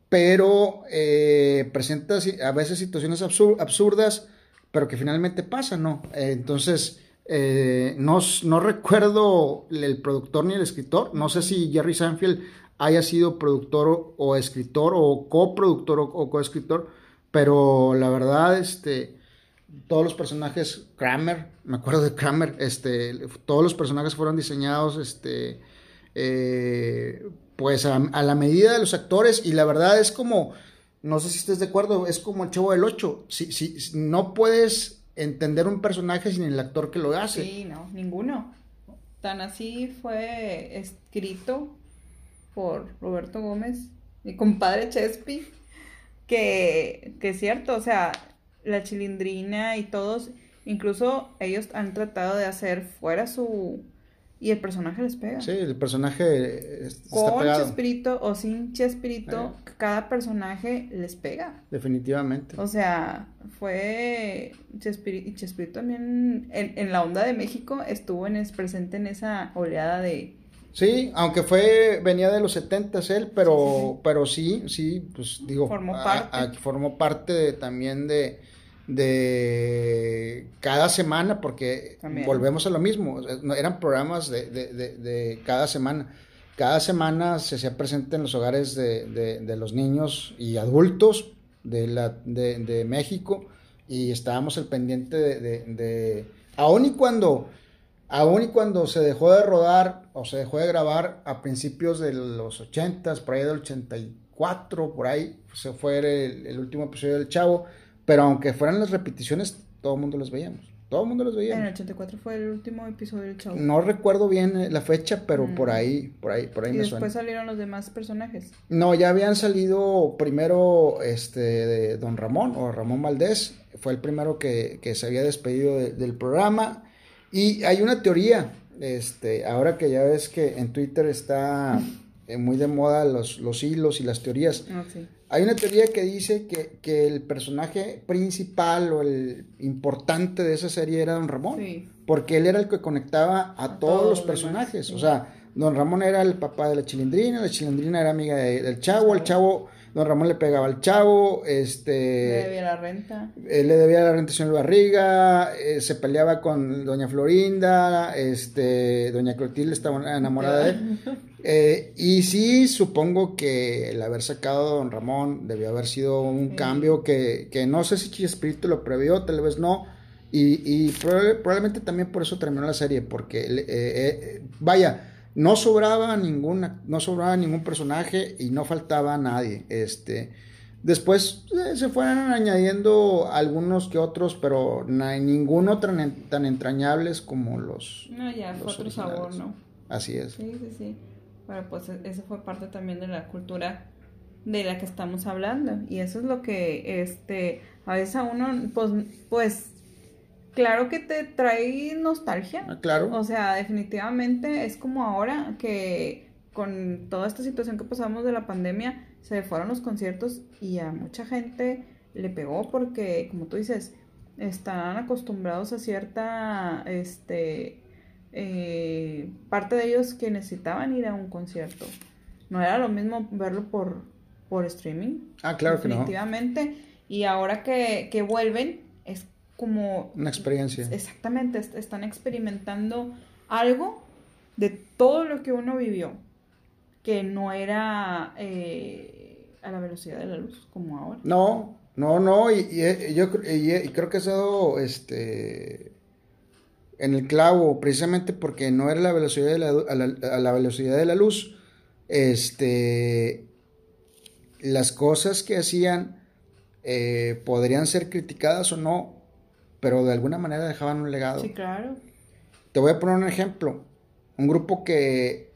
pero eh, presenta a veces situaciones absur- absurdas, pero que finalmente pasan, ¿no? Entonces, eh, no, no recuerdo el productor ni el escritor, no sé si Jerry Seinfeld haya sido productor o, escritor o coproductor o, o coescritor, pero la verdad, este, todos los personajes, Kramer, me acuerdo de Kramer, este, todos los personajes fueron diseñados, este, eh, pues a, la medida de los actores y la verdad es como, no sé si estés de acuerdo, es como el Chavo del 8, si, si, si no puedes entender un personaje sin el actor que lo hace. Sí, no, ninguno. Tan así fue escrito por Roberto Gómez, mi compadre Chespi, que, que es cierto, o sea, la chilindrina y todos, incluso ellos han tratado de hacer fuera su... Y el personaje les pega. Sí, el personaje eh, está Con pegado, Chespirito o sin Chespirito, Eh. cada personaje les pega. definitivamente. O sea, fue Chespirito, y Chespirito también en, en la onda de México estuvo en, es presente en esa oleada de... Sí, aunque fue, venía de los 70 él, pero Sí, sí, sí. pero sí, sí, pues digo, Formó a- parte. a- formó parte de- también de, de cada semana, porque También. volvemos a lo mismo, eran programas de, de- de- de cada semana. Cada semana se hacía presente en los hogares de, los niños y adultos de, la, de, México y estábamos al pendiente de, aun y cuando aun y cuando se dejó de rodar o se dejó de grabar a principios de los 80 por ahí del 84 por ahí se fue el, el último episodio del Chavo pero aunque fueran las repeticiones todo el mundo los veíamos todo el mundo los En el veíamos 84 fue el último episodio del show. no recuerdo bien eh, la fecha pero Mm. por ahí por ahí por ahí y me después suena salieron los demás personajes. no, ya habían salido primero este de Don Ramón o Ramón Valdés, fue el primero que, que se había despedido de- del programa. Y hay una teoría, este, ahora que ya ves que en Twitter está muy de moda los, los hilos y las teorías. Ah, sí. Hay una teoría que dice que, que el personaje principal o el importante de esa serie era Don Ramón. Sí. Porque él era el que conectaba a, A todos todos los personajes. sí. O sea, Don Ramón era el papá de la chilindrina, la chilindrina era amiga de- del chavo, el chavo, Don Ramón le pegaba al chavo, Le este, debía la renta. él le debía la rentación de barriga, eh, se peleaba con Doña Florinda, este, Doña Clotilde estaba enamorada de él. Eh, y sí, supongo que el haber sacado a Don Ramón debió haber sido un Sí. cambio que, que no sé si Chespirito lo previó, tal vez no. Y, y probable- probablemente también por eso terminó la serie, porque eh, eh, vaya, no sobraba ninguna, no sobraba ningún personaje y no faltaba nadie. Este, después eh, se fueron añadiendo algunos que otros, pero na- ninguno tan, tan entrañables como los. No, ya fue otro sabor, ¿no? Así es. Sí, sí, sí. Bueno, pues e- eso fue parte también de la cultura de la que estamos hablando. Y eso es lo que, este, a veces a uno, pues, pues, claro que te trae nostalgia. Ah, claro. O sea, definitivamente es como ahora que con toda esta situación que pasamos de la pandemia, se fueron los conciertos y a mucha gente le pegó porque, como tú dices, están acostumbrados a cierta, este, eh, parte de ellos que necesitaban ir a un concierto. No era lo mismo verlo por, por streaming. Ah, claro que no. Definitivamente. Y ahora que, que vuelven, es como Una experiencia. Exactamente, est- están experimentando algo de todo lo que uno vivió. que no era eh, a la velocidad de la luz como ahora. No, no, no, y, y- yo y, y creo que has dado este en el clavo, precisamente porque no era la velocidad de la, a la, a la velocidad de la luz. Este las cosas que hacían eh, podrían ser criticadas o no, pero de alguna manera dejaban un legado. Sí, claro. Te voy a poner un ejemplo. Un grupo que,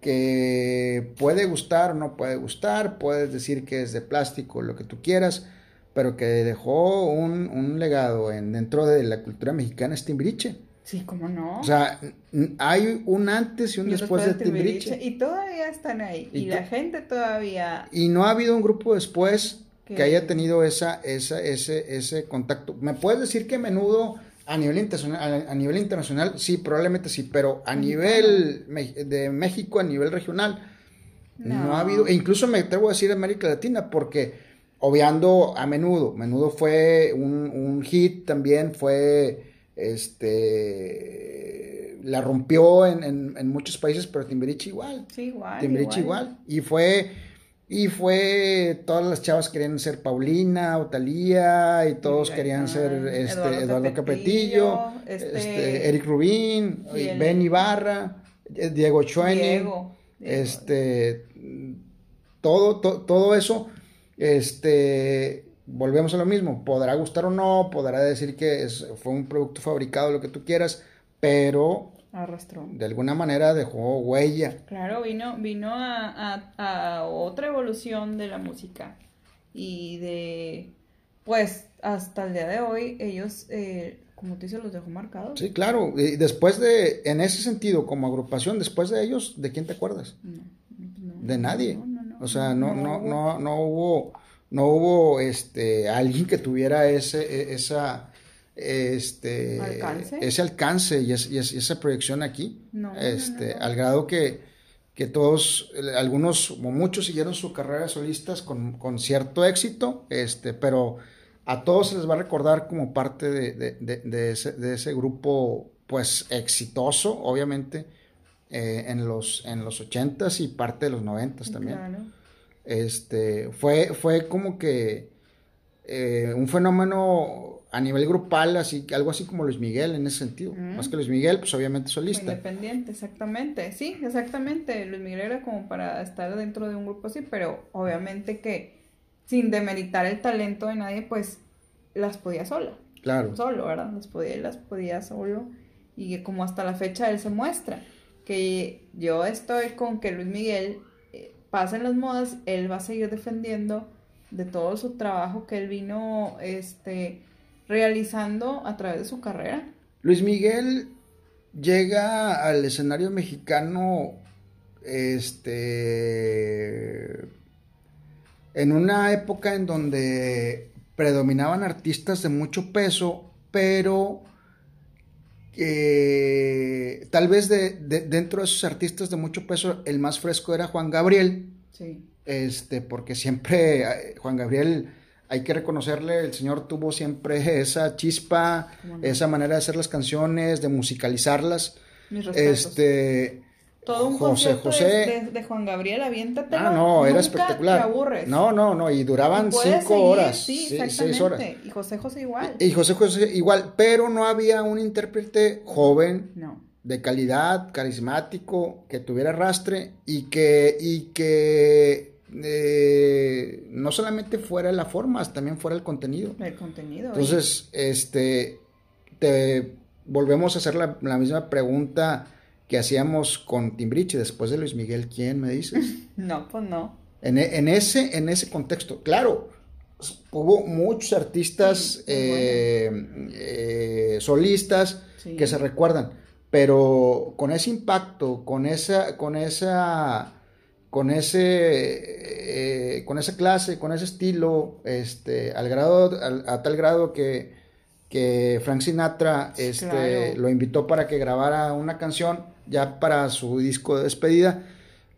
que puede gustar o no puede gustar, puedes decir que es de plástico, lo que tú quieras, pero que dejó un, un legado en, dentro de la cultura mexicana es Timbiriche. Sí, cómo no. O sea, hay un antes y un Y después de Timbiriche, Timbiriche. Y todavía están ahí. Y la gente todavía. Y no ha habido un grupo después que Que- haya tenido esa, esa, ese, ese contacto. ¿Me puedes decir que menudo a nivel internacional, a, nivel internacional, sí, probablemente sí, pero a nivel de México, a nivel regional, no. No. ha habido, e incluso me atrevo a decir América Latina, porque obviando a menudo, menudo fue un, un hit también, fue este la rompió en, en- en muchos países, pero Timbiriche igual. Sí, igual. Timbiriche igual. Y fue, y fue, todas las chavas querían ser Paulina o Talía, y todos querían ser este, Eduardo Eduardo, Capetillo, Capetillo, este, este- Eric Rubín, el- Ben Ibarra, eh, Diego Chueni, Diego, Diego. este, todo, to- todo eso, este, volvemos a lo mismo, podrá gustar o no, podrá decir que es- fue un producto fabricado, lo que tú quieras, pero Arrastró. de alguna manera dejó huella. Claro, vino, vino a, a- a otra evolución de la música. Y de. Pues hasta el día de hoy, ellos, eh, como tú dices, los dejó marcados. Sí, claro. Y después de, en ese sentido, como agrupación, después de ellos, ¿de quién te acuerdas? No, no, De nadie. no, no, no, o sea, no, no, no, no hubo, no hubo, este, alguien que tuviera ese, e- esa, este, ¿Alcance? ese alcance y, es- y es- y esa proyección aquí, No, este, no, no. al grado que, que todos, algunos o muchos siguieron su carrera de solistas con, con cierto éxito, este, pero a todos se les va a recordar como parte de, de- de- de ese, de ese grupo, pues, exitoso, obviamente, eh, en los en los 80s y parte de los 90s también. Claro. Este, fue, fue como que eh, un fenómeno a nivel grupal, así, algo así como Luis Miguel en ese sentido. Mm. Más que Luis Miguel, pues obviamente solista. Independiente, exactamente. Sí, exactamente. Luis Miguel era como para estar dentro de un grupo así, pero obviamente que sin demeritar el talento de nadie, pues las podía sola. Claro. Solo, ¿verdad? Las podía, las podía solo. Y que como hasta la fecha él se muestra. Que yo estoy con que Luis Miguel eh, pasen las modas, él va a seguir defendiendo de todo su trabajo que él vino este, realizando a través de su carrera. Luis Miguel llega al escenario mexicano este en una época en donde predominaban artistas de mucho peso, pero que tal vez de, de- dentro de esos artistas de mucho peso el más fresco era Juan Gabriel, Sí. este, porque siempre eh, Juan Gabriel, hay que reconocerle, el señor tuvo siempre esa chispa, esa manera de hacer las canciones, de musicalizarlas. Mis. Este, Todo un José José. De, de- de Juan Gabriel, aviéntatelo. Ah, no, era espectacular. Te aburres. No, no, no, y duraban cinco seguir, horas, Sí, seis horas. Y José José igual. Y José José igual, pero no había un intérprete joven, No. de calidad, carismático, que tuviera rastre y que, y que eh, no solamente fuera la forma, también fuera el contenido. El contenido. Entonces, este, te volvemos a hacer la, la misma pregunta que hacíamos con Timbriche después de Luis Miguel, ¿quién me dices? No, pues no. En, e- en ese, en ese contexto, claro, hubo muchos artistas Sí, muy eh, eh, solistas Sí. que se recuerdan, pero con ese impacto, con esa, con esa, con ese, eh, con esa clase, con ese estilo, este, al grado, al- a tal grado que, que Frank Sinatra, este, Claro. lo invitó para que grabara una canción ya para su disco de despedida,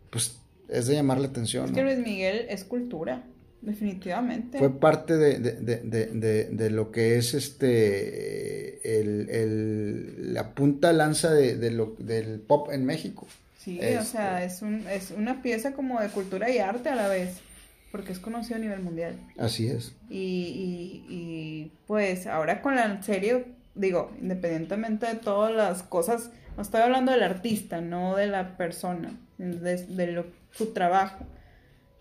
pues es de llamar la atención. Es que Luis Miguel es cultura. Definitivamente. Fue parte de, de- de- de- de- de lo que es este el, el- la punta lanza de, de lo, del pop en México. Sí, o sea, es, un, es una pieza como de cultura y arte a la vez, porque es conocido a nivel mundial. Así es. Y, y, y, pues ahora con la serie, digo, independientemente de todas las cosas, no estoy hablando del artista, no de la persona, de, de lo- su trabajo.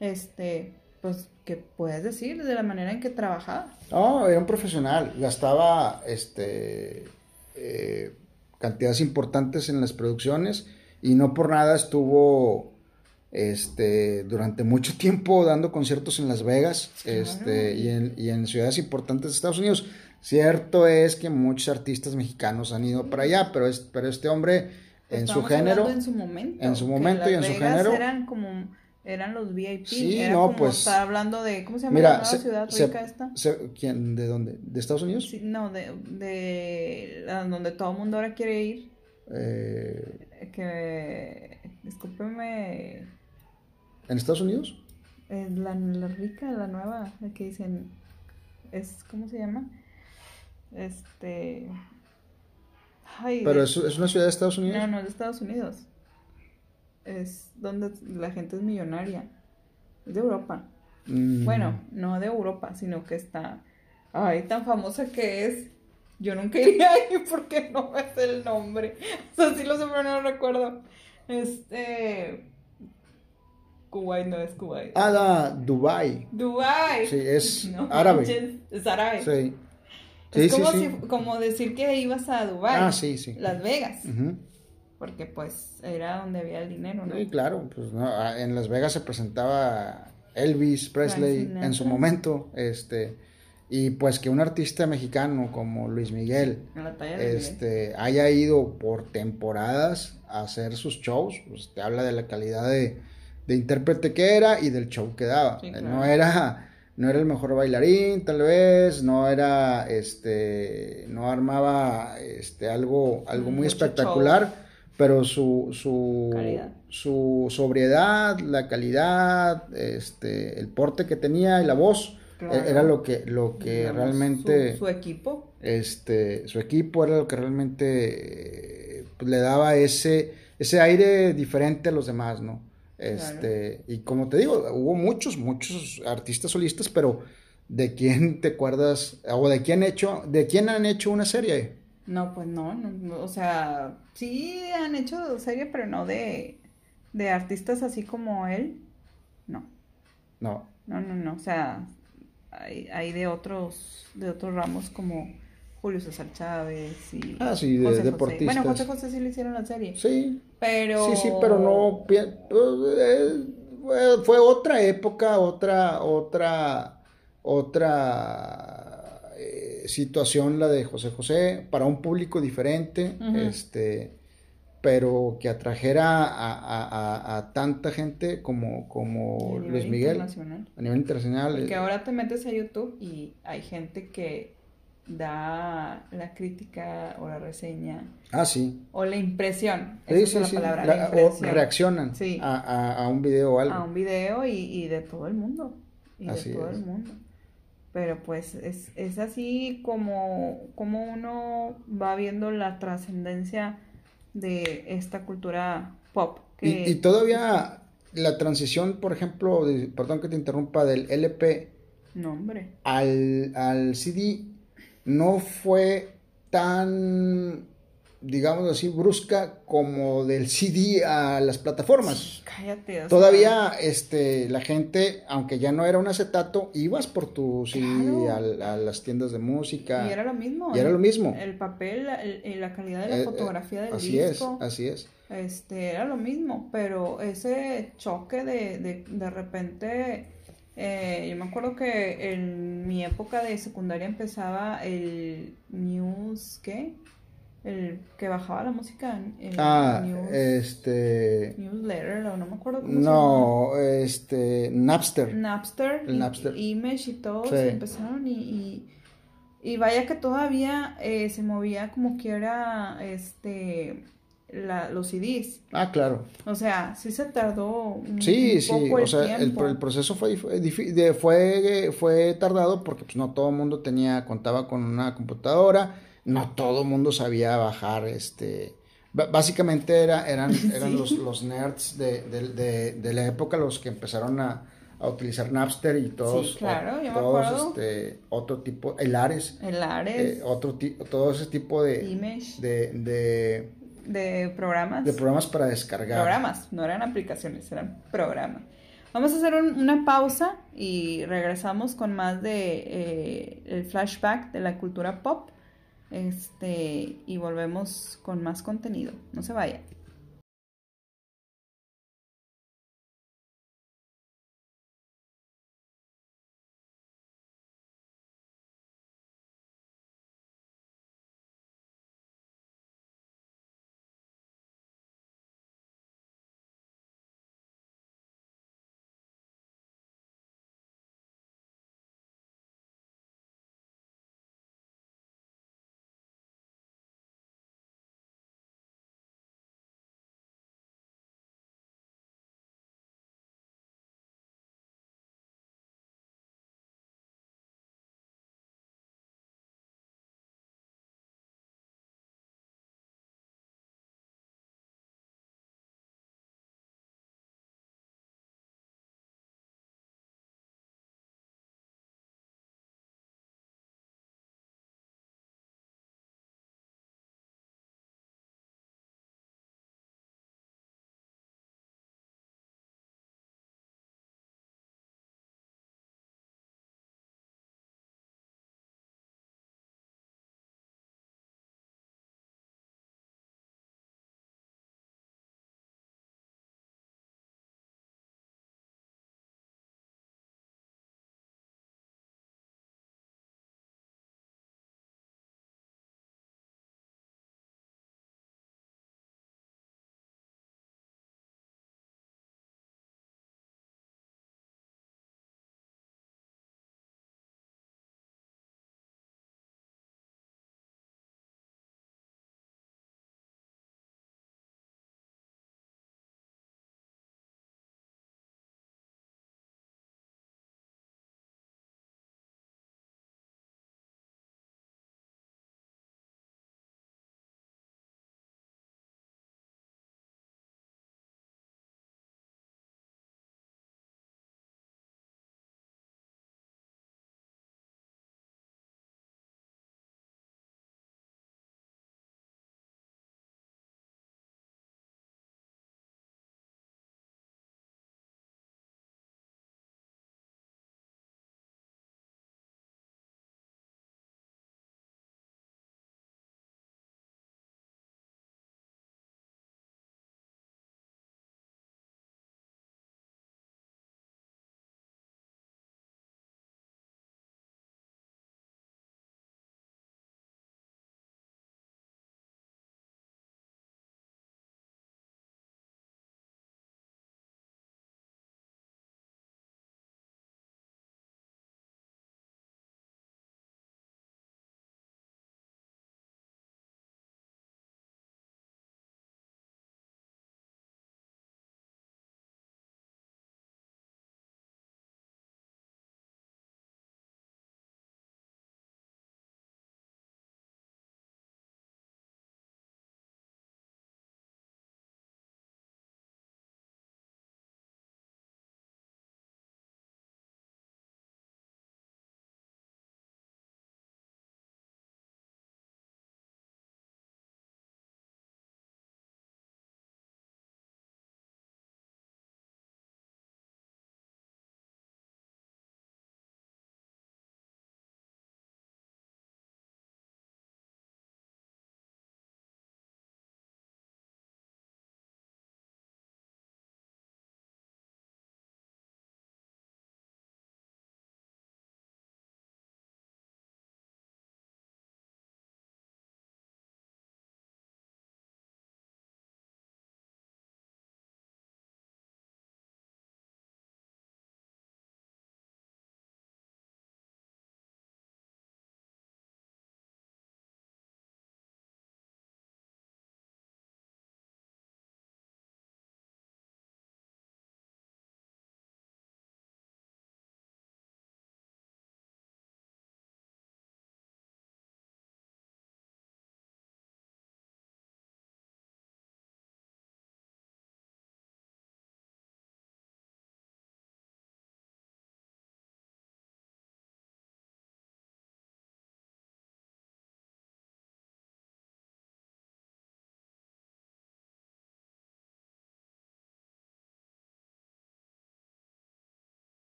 Este, pues, ¿qué puedes decir de la manera en que trabajaba? No, era un profesional, gastaba este eh, cantidades importantes en las producciones y no por nada estuvo este durante mucho tiempo dando conciertos en Las Vegas Claro. este y en, y en ciudades importantes de Estados Unidos. Cierto es que muchos artistas mexicanos han ido para allá, pero es, pero este hombre en su género En su momento. en su momento y en su género. Eran como, eran los VIP. Sí, era no, como pues, estar hablando de, ¿cómo se llama la Mira, nueva se- ciudad se- esta? se- ¿quién? ¿De dónde? ¿De Estados Unidos? Sí, no, de, de donde todo el mundo ahora quiere ir. Eh, Que, discúlpeme, ¿En Estados Unidos? eh, la, la rica, la nueva, la que dicen, es, ¿cómo se llama? Este, ay, Pero de- es, es una ciudad de Estados Unidos. no, no es de Estados Unidos, es donde la gente es millonaria, es de Europa. Mm, Bueno, no de Europa, sino que está, ay, tan famosa que es. Yo nunca iría ahí porque no me sé el nombre. O sea, sí lo sé, pero no lo recuerdo. Este. Kuwait no es Kuwait. Ah, da, Dubai. Dubai. Sí, es No árabe. Es árabe. Sí. Es Sí, sí, como, sí. si- como decir que ibas a Dubai. Ah, sí, sí. Las Vegas. Porque pues era donde había el dinero, ¿no? Sí, claro, pues no, ah, en Las Vegas se presentaba Elvis Presley en su momento, este, y pues que un artista mexicano como Luis Miguel, este, haya ido por temporadas a hacer sus shows, pues te habla de la calidad de, de intérprete que era y del show que daba. Sí, Eh, claro. No era, no era el mejor bailarín, tal vez, no era, este, no armaba, este, algo, algo muy Mucho espectacular, pero su, su, Calidad. su sobriedad, la calidad, este, el porte que tenía y la voz, Claro. e- era lo que, lo que Digamos, realmente Su, su equipo. este, su equipo era lo que realmente eh, pues, le daba ese, ese aire diferente a los demás, ¿no? Este, y como te digo, hubo muchos, muchos artistas solistas, pero ¿de quién te acuerdas? O de quién hecho, de quién han hecho una serie? No, pues no, no, no, o sea, sí han hecho serie, pero no de, de artistas así como él. No, No. no, no, no, o sea, hay, hay de otros, de otros ramos como Julio César Chávez y Ah, sí, de José José. deportistas. Bueno, José José sí le hicieron la serie, Sí, pero... sí, sí, pero no eh, fue- otra época, otra, otra, otra eh, situación la de José José para un público diferente, este, pero que atrajera a, a- a- a tanta gente como, como a nivel Luis Miguel internacional. a nivel internacional. Porque eh, ahora te metes a YouTube y hay gente que da la crítica o la reseña Ah, sí. o la impresión. Sí, Esa sí, es la sí. palabra, La- la o reaccionan Sí. a, un video o algo. a un video y, y de todo el mundo. Y Así de todo es. el mundo. Pero pues es, es así como, como uno va viendo la trascendencia de esta cultura pop. Y, Que, y todavía la transición, por ejemplo, de- perdón que te interrumpa, del LP No, al, al CD no fue tan, digamos así, brusca como del CD a las plataformas. Cállate. o sea, Todavía este, la gente, aunque ya no era un acetato, ibas por tu CD Claro. a, las tiendas de música. Y era lo mismo. Y era lo mismo. El papel, el- la calidad de la Eh, eh, fotografía del así disco. es, así es. Este, era lo mismo, pero ese choque de, de, de repente, eh, yo me acuerdo que en mi época de secundaria empezaba el news, ¿qué? El que bajaba la música, el Ah, news, este... newsletter, o no me acuerdo cómo se llama. No, este, Napster. Napster, El y- Napster. y Image y todos Sí. empezaron y, y, y vaya que todavía eh, se movía como quiera este la, los CDs. Ah, claro. O sea, sí se tardó un, Sí, un sí, poco el o sea, el, el proceso fue, de- fue, fue tardado porque pues no todo el mundo tenía, contaba con una computadora, no todo el mundo sabía bajar este Básicamente era, eran, eran los, los nerds de, de- de- de la época los que empezaron a, a utilizar Napster y todos, Sí, claro, o- yo me todos este, otro tipo, el Ares, El Ares, eh, otro todo ese tipo de, Image, de, de, de programas. de programas para descargar. Programas, no eran aplicaciones, eran programas. Vamos a hacer un- una pausa y regresamos con más de eh, el flashback de la cultura pop. Este, y volvemos con más contenido. No se vaya.